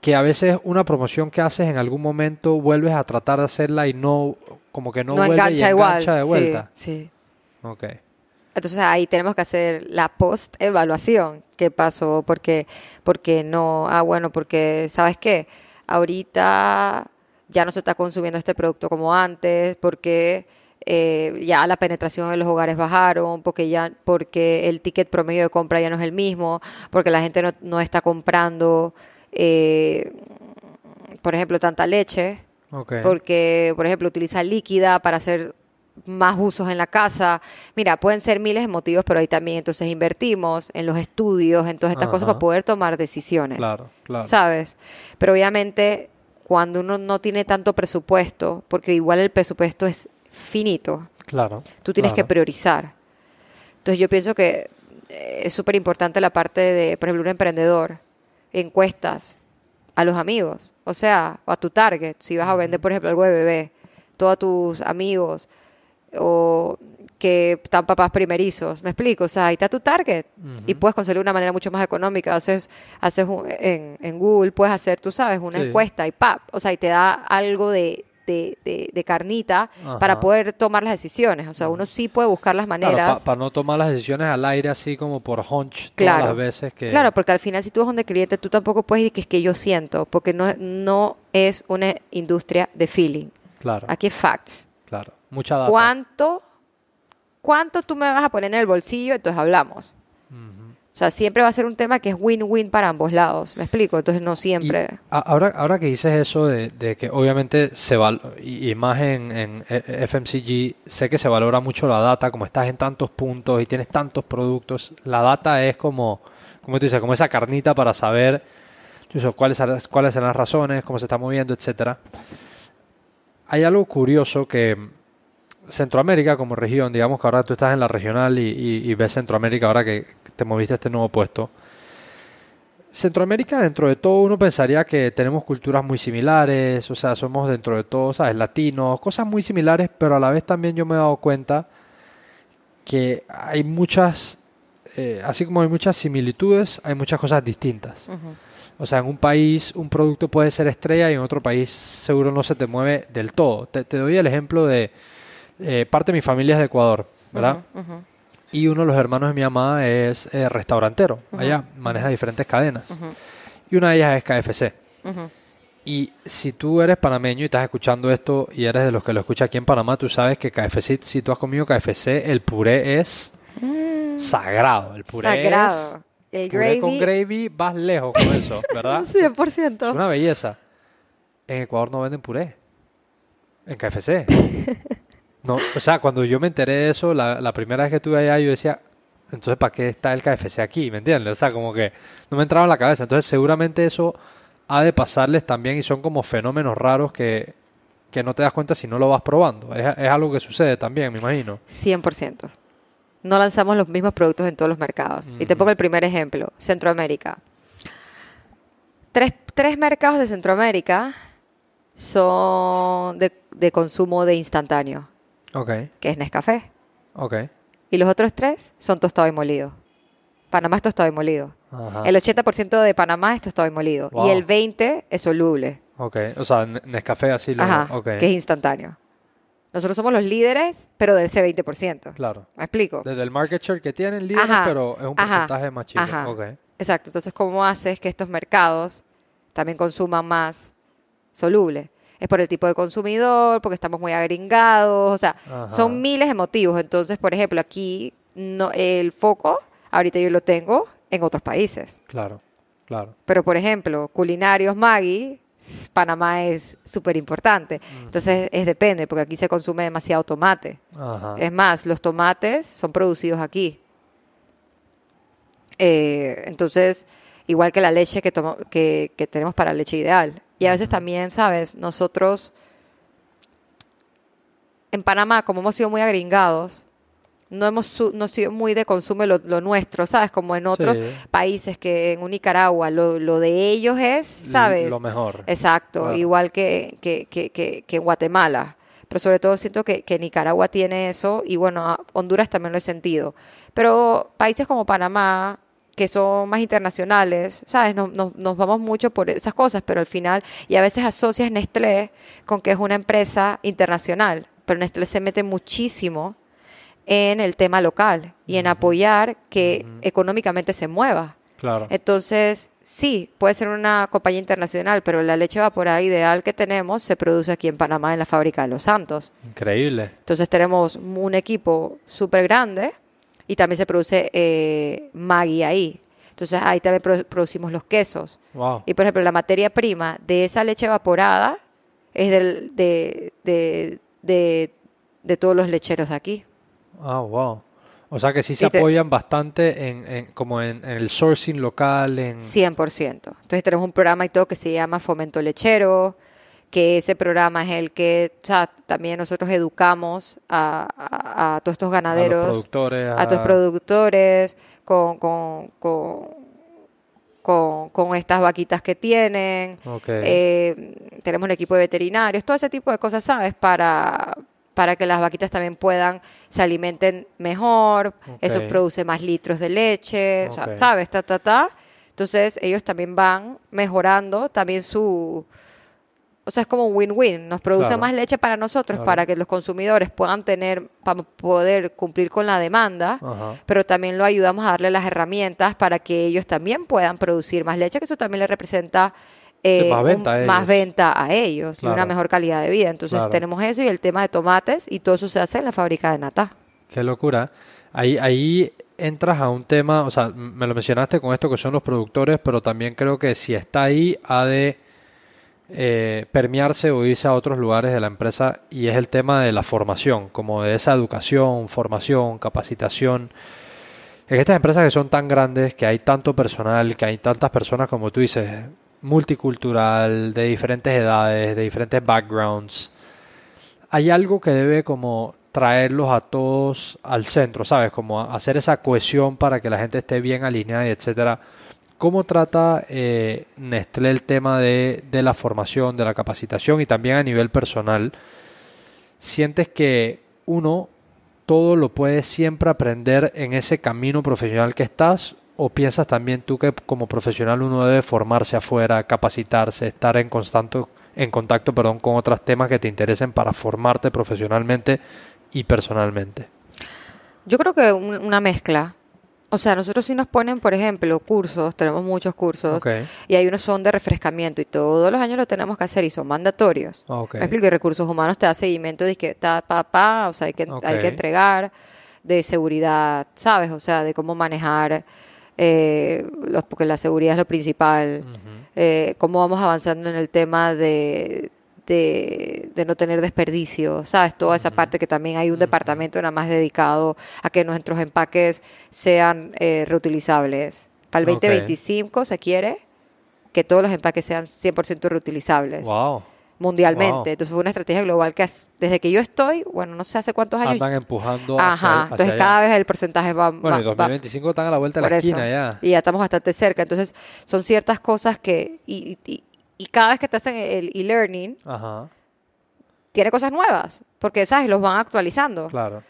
que a veces una promoción que haces en algún momento vuelves a tratar de hacerla y no, como que no, vuelve engancha, y engancha de vuelta. Sí, sí. Ok. Entonces ahí tenemos que hacer la post-evaluación. ¿Qué pasó? Porque, porque no, ah, bueno, porque, ¿sabes qué? Ahorita ya no se está consumiendo este producto como antes, porque eh, ya la penetración de los hogares bajaron, porque ya porque el ticket promedio de compra ya no es el mismo, porque la gente no, está comprando, eh, por ejemplo, tanta leche, porque, por ejemplo, utiliza líquida para hacer más usos en la casa. Mira, pueden ser miles de motivos, pero ahí también entonces invertimos en los estudios, en todas estas cosas para poder tomar decisiones. Claro, claro. ¿Sabes? Pero obviamente cuando uno no tiene tanto presupuesto, porque igual el presupuesto es finito, claro, tú tienes que priorizar. Entonces yo pienso que eh, es súper importante la parte de, por ejemplo, un emprendedor, encuestas a los amigos, o sea, o a tu target, si vas a vender, por ejemplo, algo de bebé, todos tus amigos, o que están papás primerizos. ¿Me explico? O sea, ahí está tu target y puedes conseguir una manera mucho más económica. Haces, haces en, en Google, puedes hacer, tú sabes, una encuesta y pap. O sea, y te da algo de, de, carnita para poder tomar las decisiones. O sea, uno sí puede buscar las maneras. para no tomar las decisiones al aire así como por hunch todas las veces que... Claro, porque al final si tú vas donde cliente, tú tampoco puedes decir que es que yo siento, porque no, no es una industria de feeling. Claro. Aquí es facts. Claro, mucha data. ¿Cuánto, ¿Cuánto tú me vas a poner en el bolsillo? Entonces hablamos. O sea, siempre va a ser un tema que es win-win para ambos lados. ¿Me explico? Entonces no siempre. ahora, ahora que dices eso de, que obviamente se val y, más en, en, FMCG, sé que se valora mucho la data, como estás en tantos puntos y tienes tantos productos, la data es como, como tú dices, como esa carnita para saber cuáles, cuáles son las razones, cómo se está moviendo, etcétera. Hay algo curioso que Centroamérica como región, digamos que ahora tú estás en la regional y, ves Centroamérica ahora que te moviste a este nuevo puesto. Centroamérica, dentro de todo, uno pensaría que tenemos culturas muy similares, o sea, somos dentro de todo, ¿sabes? Latinos, cosas muy similares, pero a la vez también yo me he dado cuenta que hay muchas, eh, así como hay muchas similitudes, hay muchas cosas distintas. O sea, en un país un producto puede ser estrella y en otro país seguro no se te mueve del todo. te doy el ejemplo de, eh, parte de mi familia es de Ecuador, ¿verdad? Y uno de los hermanos de mi mamá es eh, restaurantero, allá, maneja diferentes cadenas. Y una de ellas es KFC. Y si tú eres panameño y estás escuchando esto y eres de los que lo escucha aquí en Panamá, tú sabes que KFC, si tú has comido KFC, el puré es mm. sagrado. El puré sagrado. el gravy. con gravy vas lejos con eso, ¿verdad? 100%. Es una belleza. En Ecuador no venden puré. En KFC. No, o sea, cuando yo me enteré de eso, la, primera vez que estuve allá, yo decía, entonces, ¿para qué está el KFC aquí? ¿Me entiendes? O sea, como que no me entraba en la cabeza. Entonces, seguramente eso ha de pasarles también y son como fenómenos raros que, no te das cuenta si no lo vas probando. Es, algo que sucede también, me imagino. 100%. No lanzamos los mismos productos en todos los mercados. Y te pongo el primer ejemplo, Centroamérica. Tres, tres mercados de Centroamérica son de, de consumo de instantáneo. Que es Nescafé. Okay. Y los otros tres son tostado y molido. Panamá es tostado y molido. El 80% de Panamá es tostado y molido. Y el 20% es soluble. Ok, o sea, Nescafé así lo... Ajá, que es instantáneo. Nosotros somos los líderes, pero de ese 20%. Claro. ¿Me explico? Desde el market share que tienen líderes, pero es un porcentaje más chico. Okay. Exacto. Entonces, ¿cómo haces que estos mercados también consuman más soluble? Es por el tipo de consumidor, porque estamos muy agringados, o sea, son miles de motivos. Entonces, por ejemplo, aquí no, el foco, ahorita yo lo tengo en otros países. Claro, claro. Pero, por ejemplo, culinarios Maggi, Panamá es súper importante. Entonces, es depende, porque aquí se consume demasiado tomate. Es más, los tomates son producidos aquí. Eh, entonces, igual que la leche que, que, que tenemos para leche ideal. Y a veces también, ¿sabes? Nosotros en Panamá, como hemos sido muy agringados, no hemos no sido muy de consumo lo, lo nuestro, ¿sabes? Como en otros países que en Nicaragua, lo, lo, de ellos es, ¿sabes? Lo mejor. Exacto, igual que, que, que, que, en Guatemala. Pero sobre todo siento que, que Nicaragua tiene eso y bueno, Honduras también lo he sentido. Pero países como Panamá, que son más internacionales, ¿sabes? Nos, nos, vamos mucho por esas cosas, pero al final, y a veces asocias Nestlé con que es una empresa internacional, pero Nestlé se mete muchísimo en el tema local y en apoyar que económicamente se mueva. Claro. Entonces, sí, puede ser una compañía internacional, pero la leche evaporada ideal que tenemos se produce aquí en Panamá en la fábrica de Los Santos. Increíble. Entonces tenemos un equipo súper grande y también se produce eh, Maggi ahí. Entonces ahí también producimos los quesos. Y por ejemplo, la materia prima de esa leche evaporada es del, de, de, de todos los lecheros de aquí. Ah, wow. O sea que sí se apoyan bastante en, como en, el sourcing local. En... 100%. Entonces tenemos un programa y todo que se llama Fomento Lechero, que ese programa es el que también nosotros educamos a, todos estos ganaderos, a, productores, a... todos productores, con, con, con, estas vaquitas que tienen. Eh, tenemos un equipo de veterinarios, todo ese tipo de cosas, ¿sabes? Para, para que las vaquitas también puedan, se alimenten mejor, eso produce más litros de leche, ¿sabes? Ta, ta, ta. Entonces ellos también van mejorando también su... O sea, es como un win-win. Nos produce más leche para nosotros, para que los consumidores puedan tener, para poder cumplir con la demanda, pero también lo ayudamos a darle las herramientas para que ellos también puedan producir más leche, que eso también le representa eh, más, venta a ellos y una mejor calidad de vida. Entonces tenemos eso y el tema de tomates y todo eso se hace en la fábrica de nata. Qué locura. Ahí, ahí entras a un tema, o sea, me lo mencionaste con esto que son los productores, pero también creo que si está ahí ha de eh, permearse o irse a otros lugares de la empresa y es el tema de la formación, como de esa educación, formación, capacitación. En estas empresas que son tan grandes, que hay tanto personal, que hay tantas personas como tú dices, multicultural, de diferentes edades, de diferentes backgrounds, hay algo que debe como traerlos a todos al centro, ¿sabes? Como hacer esa cohesión para que la gente esté bien alineada y etcétera. ¿Cómo trata eh, Nestlé el tema de, de, la formación, de la capacitación y también a nivel personal? ¿Sientes que uno todo lo puede siempre aprender en ese camino profesional que estás ¿O piensas también tú que como profesional uno debe formarse afuera, capacitarse, estar en constante, en contacto perdón, con otros temas que te interesen para formarte profesionalmente y personalmente? Yo creo que una mezcla. O sea, nosotros sí nos ponen, por ejemplo, cursos, tenemos muchos cursos, y hay unos son de refrescamiento y todos los años lo tenemos que hacer y son mandatorios. Okay. Me explico, y recursos humanos te da seguimiento de que está papá, o sea, hay que, hay que entregar, de seguridad, ¿sabes? O sea, de cómo manejar eh, los, porque la seguridad es lo principal, eh, cómo vamos avanzando en el tema de, de, no tener desperdicio, ¿sabes? Toda esa parte que también hay un departamento nada más dedicado a que nuestros empaques sean eh, reutilizables. Para el 2025 se quiere que todos los empaques sean 100% reutilizables. Wow mundialmente. Entonces fue una estrategia global que desde que yo estoy, bueno, no sé hace cuántos años. Andan empujando Ajá, entonces cada vez el porcentaje va... Bueno, en 2025 están a la vuelta de la esquina ya. Y ya estamos bastante cerca. Entonces son ciertas cosas que... Y, y, cada vez que te hacen el e-learning, tiene cosas nuevas, porque, ¿sabes? Los van actualizando. Claro,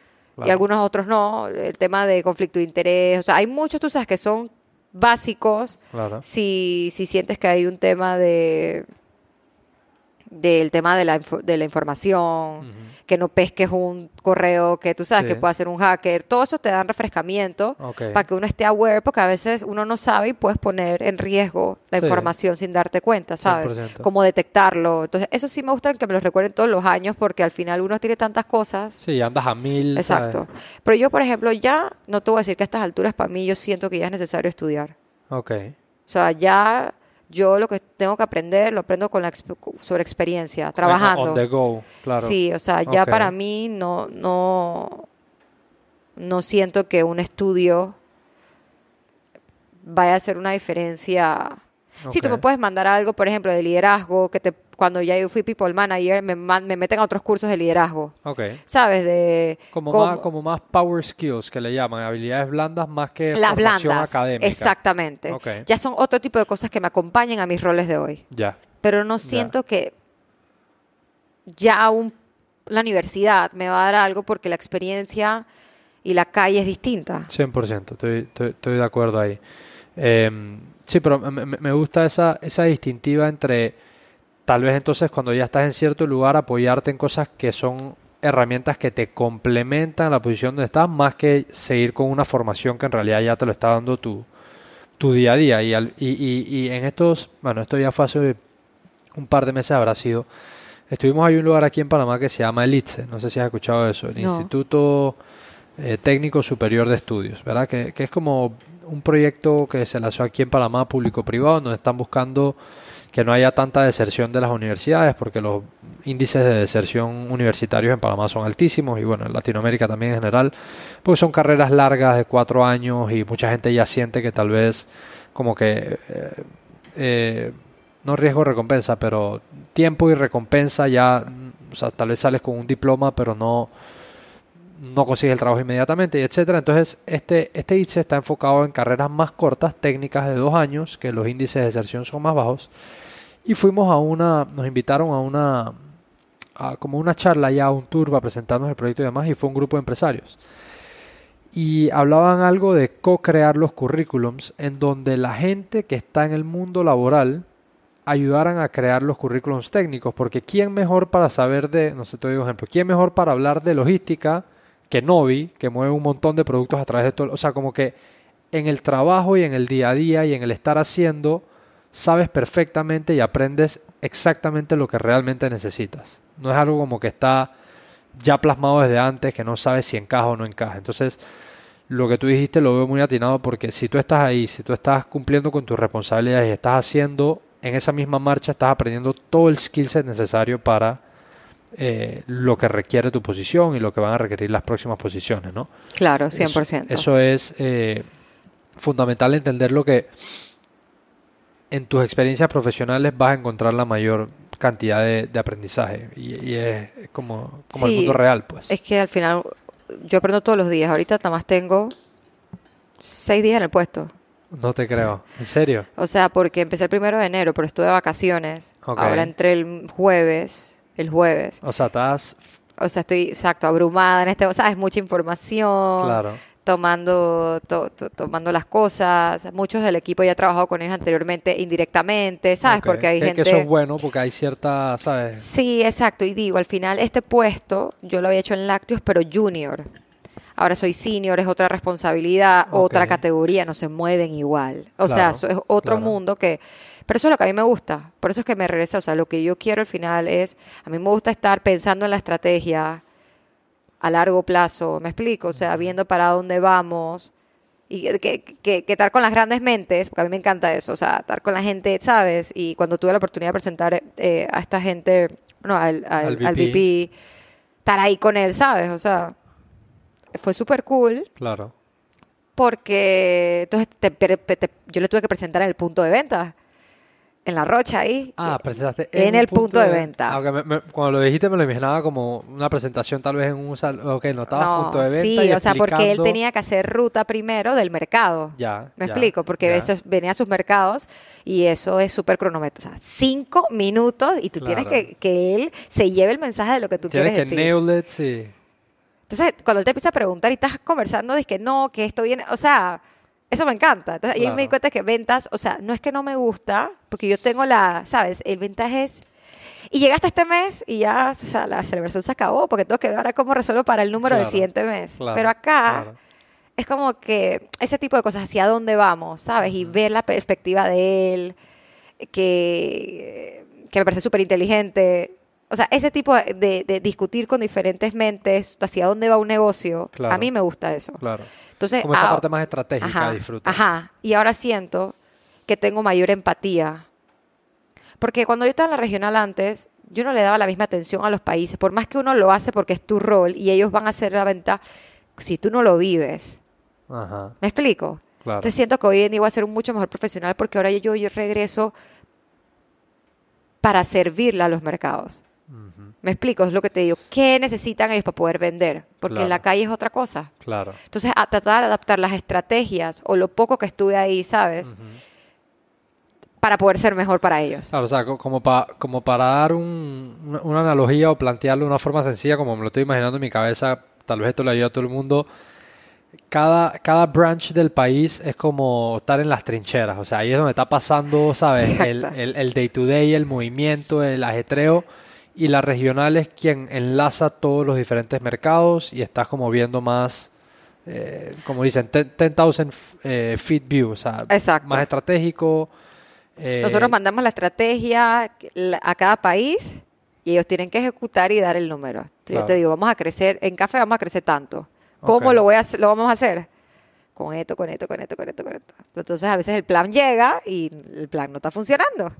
Y algunos otros no. El tema de conflicto de interés. O sea, hay muchos, tú sabes, que son básicos. Claro. Si, si sientes que hay un tema de del tema de la, de la información, que no pesques un correo que tú sabes que puede ser un hacker, todo eso te dan refrescamiento para que uno esté aware, porque a veces uno no sabe y puedes poner en riesgo la información sin darte cuenta, ¿sabes? Cómo detectarlo. Entonces, eso sí me gusta que me lo recuerden todos los años, porque al final uno tiene tantas cosas. Sí, andas a mil. Exacto. Pero yo, por ejemplo, ya, no te voy a decir que a estas alturas para mí yo siento que ya es necesario estudiar. Ok. O sea, ya yo lo que tengo que aprender lo aprendo con la sobre experiencia, trabajando. claro. Sí, o sea, ya para mí no, no, no siento que un estudio vaya a hacer una diferencia. Sí, tú me puedes mandar algo, por ejemplo, de liderazgo, que te cuando ya yo fui people manager, me, me meten a otros cursos de liderazgo. Ok. ¿Sabes? De, como, más, como más power skills que le llaman, habilidades blandas más que las formación blandas, académica. Exactamente. Ya son otro tipo de cosas que me acompañan a mis roles de hoy. Ya. Pero no siento que ya un, la universidad me va a dar algo porque la experiencia y la calle es distinta. 100%, estoy, estoy, de acuerdo ahí. Em, sí, pero me, me gusta esa, esa distintiva entre tal vez entonces cuando ya estás en cierto lugar apoyarte en cosas que son herramientas que te complementan la posición donde estás más que seguir con una formación que en realidad ya te lo está dando tu, tu día a día. Y, y, y, en estos, bueno, esto ya fue hace un par de meses habrá sido. Estuvimos hay un lugar aquí en Panamá que se llama el ITSE, no sé si has escuchado eso, el Instituto eh, Técnico Superior de Estudios, ¿verdad? Que, que es como un proyecto que se lanzó aquí en Panamá, público-privado, donde están buscando que no haya tanta deserción de las universidades, porque los índices de deserción universitarios en Panamá son altísimos y bueno, en Latinoamérica también en general, porque son carreras largas de cuatro años y mucha gente ya siente que tal vez como que, eh, eh, no riesgo recompensa, pero tiempo y recompensa ya, o sea, tal vez sales con un diploma, pero no no consigues el trabajo inmediatamente, etcétera. Entonces, este, este índice está enfocado en carreras más cortas, técnicas de dos años, que los índices de deserción son más bajos. Y fuimos a una, nos invitaron a una, como una charla ya, un tour para presentarnos el proyecto y demás, y fue un grupo de empresarios. Y hablaban algo de co-crear los currículums, en donde la gente que está en el mundo laboral ayudaran a crear los currículums técnicos, porque ¿quién mejor para saber de, no sé, te doy ejemplo, quién mejor para hablar de logística que Novi, que mueve un montón de productos a través de todo, o sea, como que en el trabajo y en el día a día y en el estar haciendo, sabes perfectamente y aprendes exactamente lo que realmente necesitas. No es algo como que está ya plasmado desde antes, que no sabes si encaja o no encaja. Entonces, lo que tú dijiste lo veo muy atinado porque si tú estás ahí, si tú estás cumpliendo con tus responsabilidades y estás haciendo en esa misma marcha, estás aprendiendo todo el skill set necesario para eh, lo que requiere tu posición y lo que van a requerir las próximas posiciones, ¿no? Claro, 100%. Eso, eso es eh, fundamental entender lo que en tus experiencias profesionales vas a encontrar la mayor cantidad de, aprendizaje y, es como, como el mundo real, pues. Es que al final yo aprendo todos los días. Ahorita nada más tengo seis días en el puesto. No te creo. ¿En serio? O sea, porque empecé el primero de enero, pero estuve de vacaciones. Ahora entré el jueves, el jueves. O sea, estás... O sea, estoy, exacto, abrumada en este... O sea, es mucha información. Claro tomando, tomando las cosas. Muchos del equipo ya he trabajado con ellos anteriormente indirectamente, ¿sabes? Porque hay gente... Que eso es bueno porque hay cierta, ¿sabes? Sí, exacto. Y digo, al final este puesto yo lo había hecho en Lácteos, pero junior. Ahora soy senior, es otra responsabilidad, otra categoría, no se mueven igual. O sea, eso es otro mundo que... Pero eso es lo que a mí me gusta. Por eso es que me regresa. O sea, lo que yo quiero al final es... A mí me gusta estar pensando en la estrategia, a largo plazo, ¿me explico? O sea, viendo para dónde vamos y que, que, que, estar con las grandes mentes, porque a mí me encanta eso, o sea, estar con la gente, ¿sabes? Y cuando tuve la oportunidad de presentar eh, a esta gente, no, al, al, VP. estar ahí con él, ¿sabes? O sea, fue súper cool. Claro. Porque entonces yo le tuve que presentar en el punto de venta en la rocha ahí. Ah, presentaste en, el punto, de, venta. Ah, cuando lo dijiste me lo imaginaba como una presentación tal vez en un salón. Ok, no estaba punto de venta. Sí, o sea, porque él tenía que hacer ruta primero del mercado. Ya. Me explico, porque a veces venía a sus mercados y eso es súper cronometrado. O sea, cinco minutos y tú tienes que que él se lleve el mensaje de lo que tú quieres decir. Tienes que nail it, sí. Entonces, cuando él te empieza a preguntar y estás conversando, dices que no, que esto viene. O sea eso me encanta. Entonces, ahí me di cuenta que ventas, o sea, no es que no me gusta, porque yo tengo la, ¿sabes? El ventaje es... Y llegaste este mes y ya, o sea, la celebración se acabó, porque tengo que ver ahora cómo resuelvo para el número del siguiente mes. Pero acá es como que ese tipo de cosas, hacia dónde vamos, ¿sabes? Y ver la perspectiva de él, que, que me parece súper inteligente. O sea, ese tipo de, de, discutir con diferentes mentes hacia dónde va un negocio, a mí me gusta eso. Claro. Entonces, Como esa parte más estratégica disfruta. Ajá. Y ahora siento que tengo mayor empatía. Porque cuando yo estaba en la regional antes, yo no le daba la misma atención a los países. Por más que uno lo hace porque es tu rol y ellos van a hacer la venta, si tú no lo vives. Ajá. ¿Me explico? Claro. Entonces siento que hoy en día voy a ser un mucho mejor profesional porque ahora yo, yo regreso para servirle a los mercados. Me explico, es lo que te digo. ¿Qué necesitan ellos para poder vender? Porque en la calle es otra cosa. Claro. Entonces, a tratar de adaptar las estrategias o lo poco que estuve ahí, ¿sabes? Para poder ser mejor para ellos. Claro, o sea, como, para como para dar una, analogía o plantearlo de una forma sencilla, como me lo estoy imaginando en mi cabeza, tal vez esto le ayuda a todo el mundo. Cada, cada branch del país es como estar en las trincheras, o sea, ahí es donde está pasando, ¿sabes? El, el, el day to day, el movimiento, el ajetreo y la regional es quien enlaza todos los diferentes mercados y estás como viendo más, eh, como dicen, 10,000 eh, feet view, o sea, más estratégico. Eh, Nosotros mandamos la estrategia a cada país y ellos tienen que ejecutar y dar el número. Yo te digo, vamos a crecer, en café vamos a crecer tanto. ¿Cómo lo, voy a, lo vamos a hacer? Con esto, con esto, con esto, con esto, con esto. Entonces a veces el plan llega y el plan no está funcionando.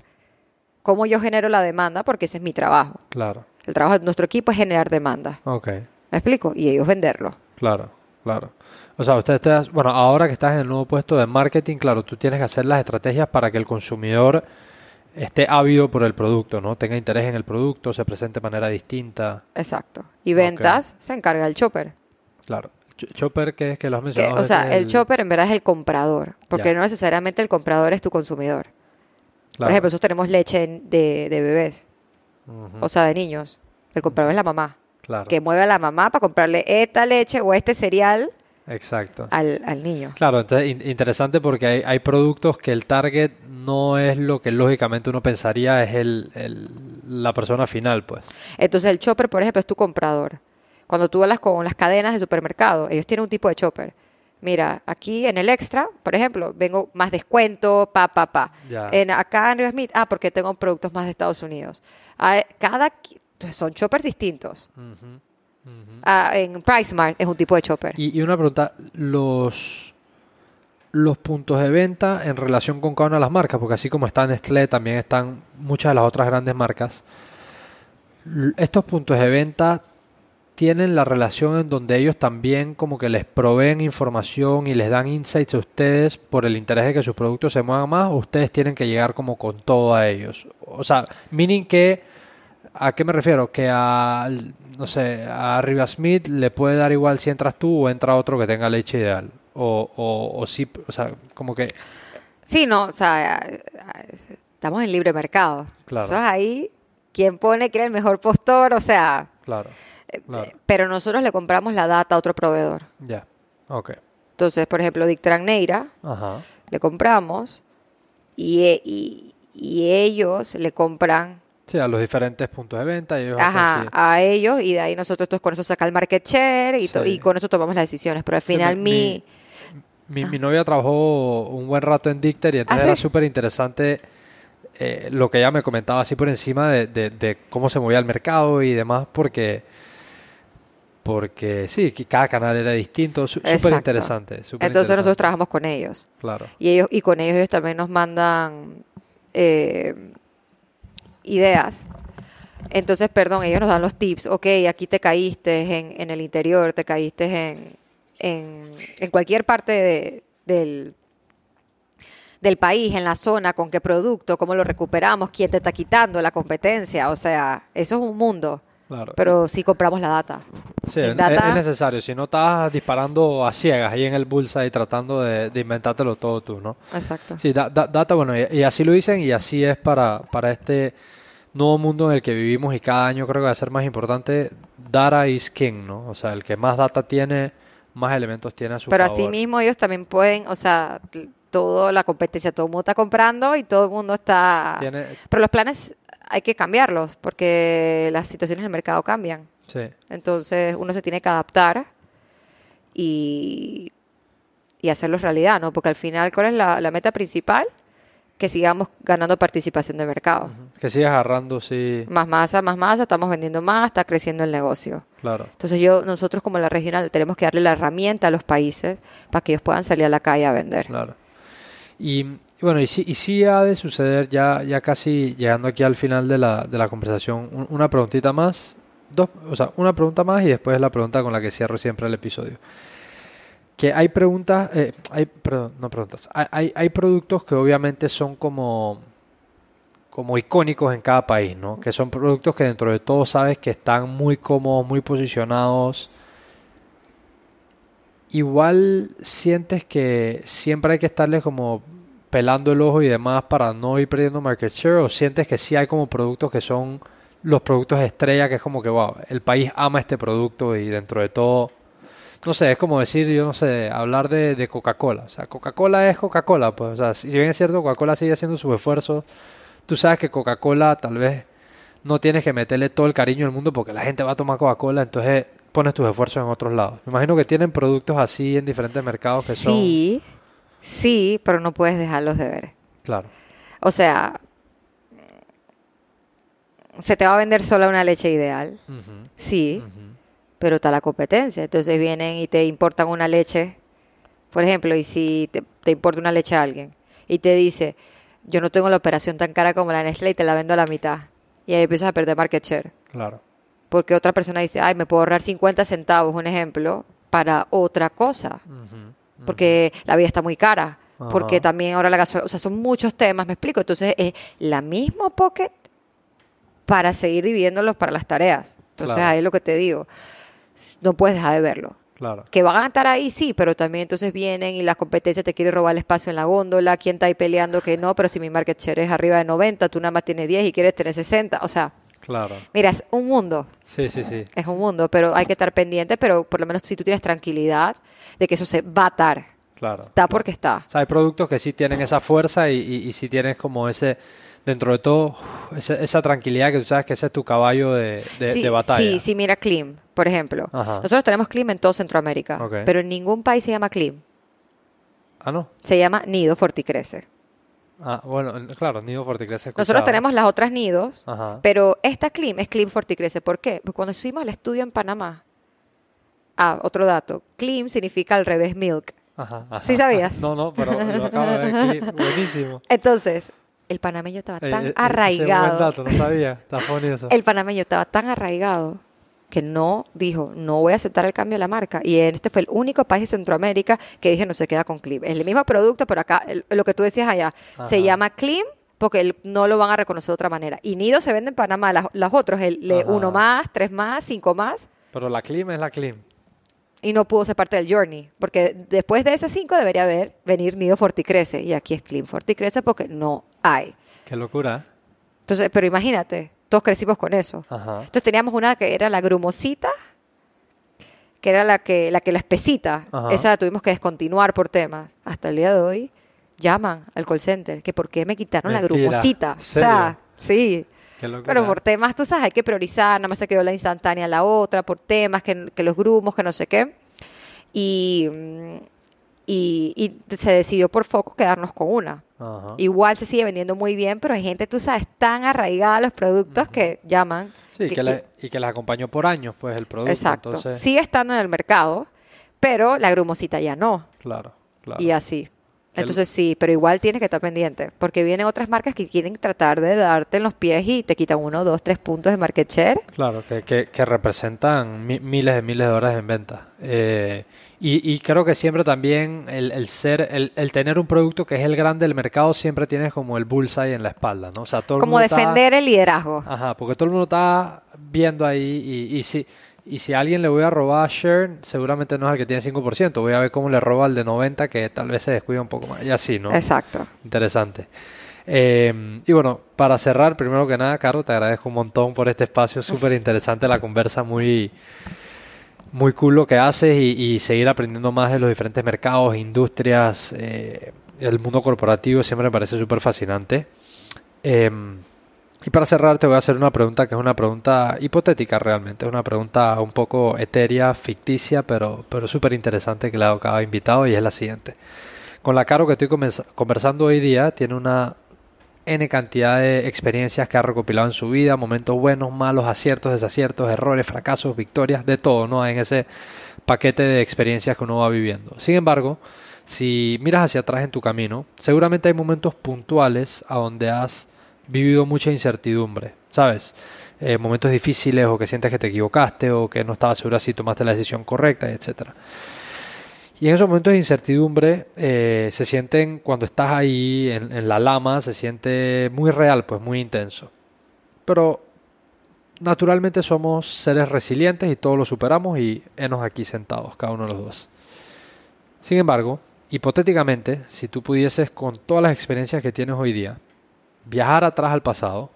Cómo yo genero la demanda, porque ese es mi trabajo. Claro. El trabajo de nuestro equipo es generar demanda. Ok. ¿Me explico? Y ellos venderlo. Claro, claro. O sea, usted está, bueno, ahora que estás en el nuevo puesto de marketing, claro, tú tienes que hacer las estrategias para que el consumidor esté ávido por el producto, ¿no? Tenga interés en el producto, se presente de manera distinta. Exacto. Y ventas se encarga el chopper. Claro. Chopper, ¿qué es que lo has Que, mencionado? o sea, veces, el chopper en verdad es el comprador, porque no necesariamente el comprador es tu consumidor. Por ejemplo, nosotros tenemos leche de, de bebés, o sea, de niños. El comprador es la mamá, claro. que mueve a la mamá para comprarle esta leche o este cereal Exacto. al, al niño. Claro, entonces in- interesante porque hay, hay productos que el target no es lo que lógicamente uno pensaría es el, el- la persona final, pues. Entonces el chopper, por ejemplo, es tu comprador. Cuando tú hablas con las cadenas de supermercado, ellos tienen un tipo de chopper. Mira, aquí en el extra, por ejemplo, vengo más descuento, pa, pa, pa. Ya. En, acá en Smith, ah, porque tengo productos más de Estados Unidos. Ah, cada, son choppers distintos. Ujú, ujú. Ah, en PriceMart es un tipo de chopper. Y, y una pregunta, los, los puntos de venta en relación con cada una de las marcas, porque así como está Nestlé, también están muchas de las otras grandes marcas. Estos puntos de venta tienen la relación en donde ellos también como que les proveen información y les dan insights a ustedes por el interés de que sus productos se muevan más, o ustedes tienen que llegar como con todo a ellos. O sea, meaning que, ¿a qué me refiero? Que a, no sé, a Riva Smith le puede dar igual si entras tú o entra otro que tenga leche ideal. O, o, o sí, o sea, como que, Sí, no, o sea, estamos en libre mercado. Claro. Eso es ahí, quien pone que era el mejor postor, o sea, claro, claro, pero nosotros le compramos la data a otro proveedor. ya, ok, Entonces, por ejemplo, Dictran Neira, ajá, le compramos y, e- y- y ellos le compran sí, a los diferentes puntos de venta y ellos hacen ajá, así. a ellos y de ahí nosotros entonces, con eso saca el market share y, Sí. con eso tomamos las decisiones. Pero al Sí, final mi- mi... Mi novia trabajó un buen rato en Dicter y entonces ¿Ah, era sí? súper interesante eh, lo que ella me comentaba así por encima de, de- de cómo se movía el mercado y demás, porque porque sí, que cada canal era distinto, súper interesante. Entonces nosotros interesante. trabajamos con ellos. Claro, Y ellos y con ellos ellos también nos mandan eh, ideas. Entonces, perdón, ellos nos dan los tips. Ok, aquí te caíste en, en el interior, te caíste en, en, en cualquier parte de- del, del país, en la zona, con qué producto, cómo lo recuperamos, quién te está quitando, la competencia. O sea, eso es un mundo. Claro. Pero sí compramos la data. Sí, Sin es, data, es necesario. Si no estás disparando a ciegas ahí en el bullseye tratando de, de inventártelo todo tú, ¿no? Exacto. Sí, da- da- data, bueno, y, y así lo dicen y así es para, para este nuevo mundo en el que vivimos y cada año creo que va a ser más importante. Data is king, ¿no? O sea, el que más data tiene, más elementos tiene a su Pero favor. asimismo ellos también pueden, o sea, toda la competencia, todo el mundo está comprando y todo el mundo está... Tiene, Pero los planes hay que cambiarlos porque las situaciones del mercado cambian. sí, Entonces uno se tiene que adaptar y, y hacerlos realidad, ¿no? Porque al final, ¿cuál es la, la meta principal? Que sigamos ganando participación de mercado. que sigas agarrando, sí, Más masa, más masa, estamos vendiendo más, está creciendo el negocio. claro. Entonces yo, nosotros como la regional tenemos que darle la herramienta a los países para que ellos puedan salir a la calle a vender. Claro. Y, bueno, y sí, y sí ha de suceder, ya, ya casi llegando aquí al final de la, de la conversación, un- una preguntita más, dos, o sea, una pregunta más y después la pregunta con la que cierro siempre el episodio. Que hay preguntas, eh, hay, perdón, no preguntas, hay, hay, hay productos que obviamente son como, como icónicos en cada país, ¿no? Que son productos que dentro de todo sabes que están muy cómodos, muy posicionados, igual sientes que siempre hay que estarle como pelando el ojo y demás para no ir perdiendo market share o sientes que sí hay como productos que son los productos estrella que es como que wow, el país ama este producto y dentro de todo no sé, es como decir, yo no sé, hablar de, de Coca-Cola. O sea, Coca-Cola es Coca-Cola, pues. O sea, si bien es cierto, Coca-Cola sigue haciendo sus esfuerzos, tú sabes que Coca-Cola tal vez no tienes que meterle todo el cariño del mundo porque la gente va a tomar Coca-Cola, entonces pones tus esfuerzos en otros lados. Me imagino que tienen productos así en diferentes mercados que son... Sí, sí, pero no puedes dejarlos de ver. Claro, O sea, se te va a vender sola una leche ideal, sí, pero está la competencia. Entonces vienen y te importan una leche, por ejemplo, y si te, te importa una leche a alguien y te dice, yo no tengo la operación tan cara como la Nestlé y te la vendo a la mitad. Y ahí empiezas a perder market share. Claro. Porque otra persona dice, ay, me puedo ahorrar 50 centavos, un ejemplo, para otra cosa. Porque la vida está muy cara. Porque también ahora la gasolina, o sea, son muchos temas, me explico. Entonces es la misma pocket para seguir dividiéndolos para las tareas. Entonces ahí es lo que te digo. No puedes dejar de verlo. Claro. Que van a estar ahí, sí, pero también entonces vienen y la competencia te quiere robar el espacio en la góndola, quién está ahí peleando que no, pero si mi market share es arriba de 90, tú nada más tienes 10 y quieres tener 60, o sea, Claro. Mira, es un mundo. Sí, sí, sí. Es un mundo, pero hay que estar pendiente, pero por lo menos si tú tienes tranquilidad de que eso se va a atar. Claro. Está porque está. O sea, hay productos que sí tienen esa fuerza y, y, sí tienes como ese, dentro de todo, esa, tranquilidad que tú sabes que ese es tu caballo de, de, batalla. Sí, sí, mira Clim, por ejemplo. Nosotros tenemos Clim en todo Centroamérica, pero en ningún país se llama Clim. Ah, no. Se llama Nido Forticrece. Ah, bueno, claro, Nido Forticrece. Nosotros tenemos las otras nidos, pero esta Clim es Clim Forticrece. ¿Por qué? Porque cuando hicimos el estudio en Panamá, ah, otro dato, Clim significa al revés milk. Ajá, ¿Sí sabías? No, no, pero lo acabo de ver, buenísimo. Entonces, el panameño estaba eh, tan eh, arraigado. dato, no sabía, está El panameño estaba tan arraigado que no dijo, no voy a aceptar el cambio de la marca. Y este fue el único país de Centroamérica que dije, no se queda con Clim. Es el mismo producto, pero acá, lo que tú decías allá, se llama Clim porque no lo van a reconocer de otra manera. Y Nido se vende en Panamá, los otros, el, uno más, tres más, cinco más. Pero la Clim es la Clim. Y no pudo ser parte del Journey, porque después de ese cinco debería haber venir Nido Forticrece. Y aquí es Clim Forticrece porque no hay. Qué locura. Entonces, pero imagínate, todos crecimos con eso. Entonces teníamos una que era la grumosita, que era la que la que la espesita, esa la tuvimos que descontinuar por temas. Hasta el día de hoy llaman al call center que por qué me quitaron la grumosita. O sea, sí. Pero por temas, tú sabes, hay que priorizar, nada más se quedó la instantánea la otra, por temas que, que los grumos, que no sé qué. Y mm, y, se decidió por foco quedarnos con una. Igual se sigue vendiendo muy bien, pero hay gente, tú sabes, tan arraigada a los productos que llaman. Sí, que, y que les acompañó por años, pues, el producto. Exacto. Sigue estando en el mercado, pero la grumosita ya no. Claro, claro. Y así. Entonces sí, pero igual tienes que estar pendiente, porque vienen otras marcas que quieren tratar de darte en los pies y te quitan uno, dos, tres puntos de market share. Claro, que, que, representan miles de miles de horas en venta. Eh, y, creo que siempre también el, ser, el, tener un producto que es el grande del mercado, siempre tienes como el bullseye en la espalda, ¿no? O sea, todo como defender el liderazgo. Ajá, porque todo el mundo está viendo ahí y, y si, y si a alguien le voy a robar a share, seguramente no es el que tiene 5%, voy a ver cómo le roba al de 90 que tal vez se descuida un poco más. Y así, ¿no? Exacto. Interesante. Eh, y bueno, para cerrar, primero que nada, Carlos, te agradezco un montón por este espacio, súper interesante la conversa, muy muy cool lo que haces y, seguir aprendiendo más de los diferentes mercados, industrias, eh, el mundo corporativo siempre me parece súper fascinante. Em, y para cerrar te voy a hacer una pregunta que es una pregunta hipotética realmente, es una pregunta un poco etérea, ficticia, pero, pero súper interesante que le hago a cada invitado y es la siguiente. Con la Caro que estoy conversando hoy día tiene una N cantidad de experiencias que ha recopilado en su vida, momentos buenos, malos, aciertos, desaciertos, errores, fracasos, victorias, de todo, ¿no? En ese paquete de experiencias que uno va viviendo. Sin embargo, si miras hacia atrás en tu camino, seguramente hay momentos puntuales a donde has vivido mucha incertidumbre, ¿sabes? Eh, momentos difíciles o que sientes que te equivocaste o que no estabas segura si tomaste la decisión correcta, etcétera. Y en esos momentos de incertidumbre eh, se sienten, cuando estás ahí en, la lama, se siente muy real, pues muy intenso. Pero naturalmente somos seres resilientes y todos lo superamos y enos aquí sentados, cada uno de los dos. Sin embargo, hipotéticamente, si tú pudieses con todas las experiencias que tienes hoy día, viajar atrás al pasado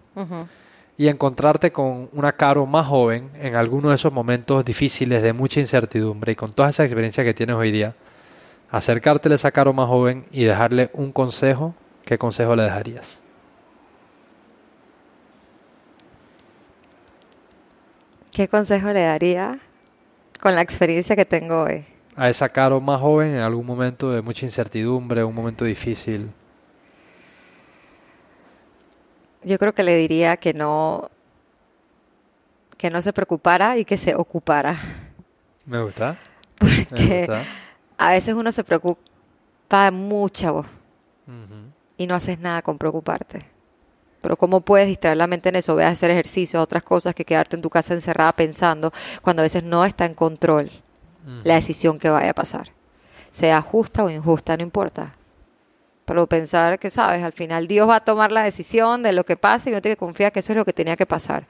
y encontrarte con una Caro más joven en alguno de esos momentos difíciles de mucha incertidumbre y con toda esa experiencia que tienes hoy día, acercártele a esa Caro más joven y dejarle un consejo, ¿qué consejo le dejarías? ¿Qué consejo le daría con la experiencia que tengo hoy? A esa Caro más joven en algún momento de mucha incertidumbre, un momento difícil. Yo creo que le diría que no, que no se preocupara y que se ocupara. Me gusta. Porque a veces uno se preocupa mucho. y no haces nada con preocuparte. Pero ¿cómo puedes distraer la mente en eso? Ve a hacer ejercicio, otras cosas que quedarte en tu casa encerrada pensando cuando a veces no está en control la decisión que vaya a pasar. Sea justa o injusta, no importa. Pero pensar que, sabes, al final Dios va a tomar la decisión de lo que pase y no tiene que confiar que eso es lo que tenía que pasar.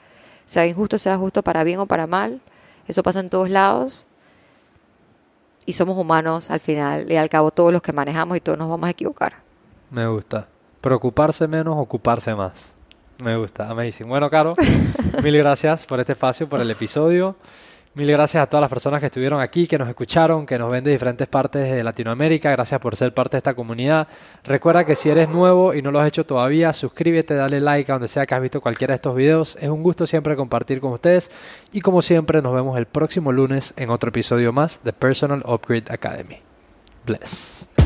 Sea injusto, sea justo para bien o para mal. Eso pasa en todos lados. Y somos humanos al final y al cabo todos los que manejamos y todos nos vamos a equivocar. Me gusta. Preocuparse menos, ocuparse más. Me gusta, amazing. Bueno, Caro, mil gracias por este espacio, por el episodio. Mil gracias a todas las personas que estuvieron aquí, que nos escucharon, que nos ven de diferentes partes de Latinoamérica. Gracias por ser parte de esta comunidad. Recuerda que si eres nuevo y no lo has hecho todavía, suscríbete, dale like a donde sea que has visto cualquiera de estos videos. Es un gusto siempre compartir con ustedes. Y como siempre, nos vemos el próximo lunes en otro episodio más de Personal Upgrade Academy. Bless.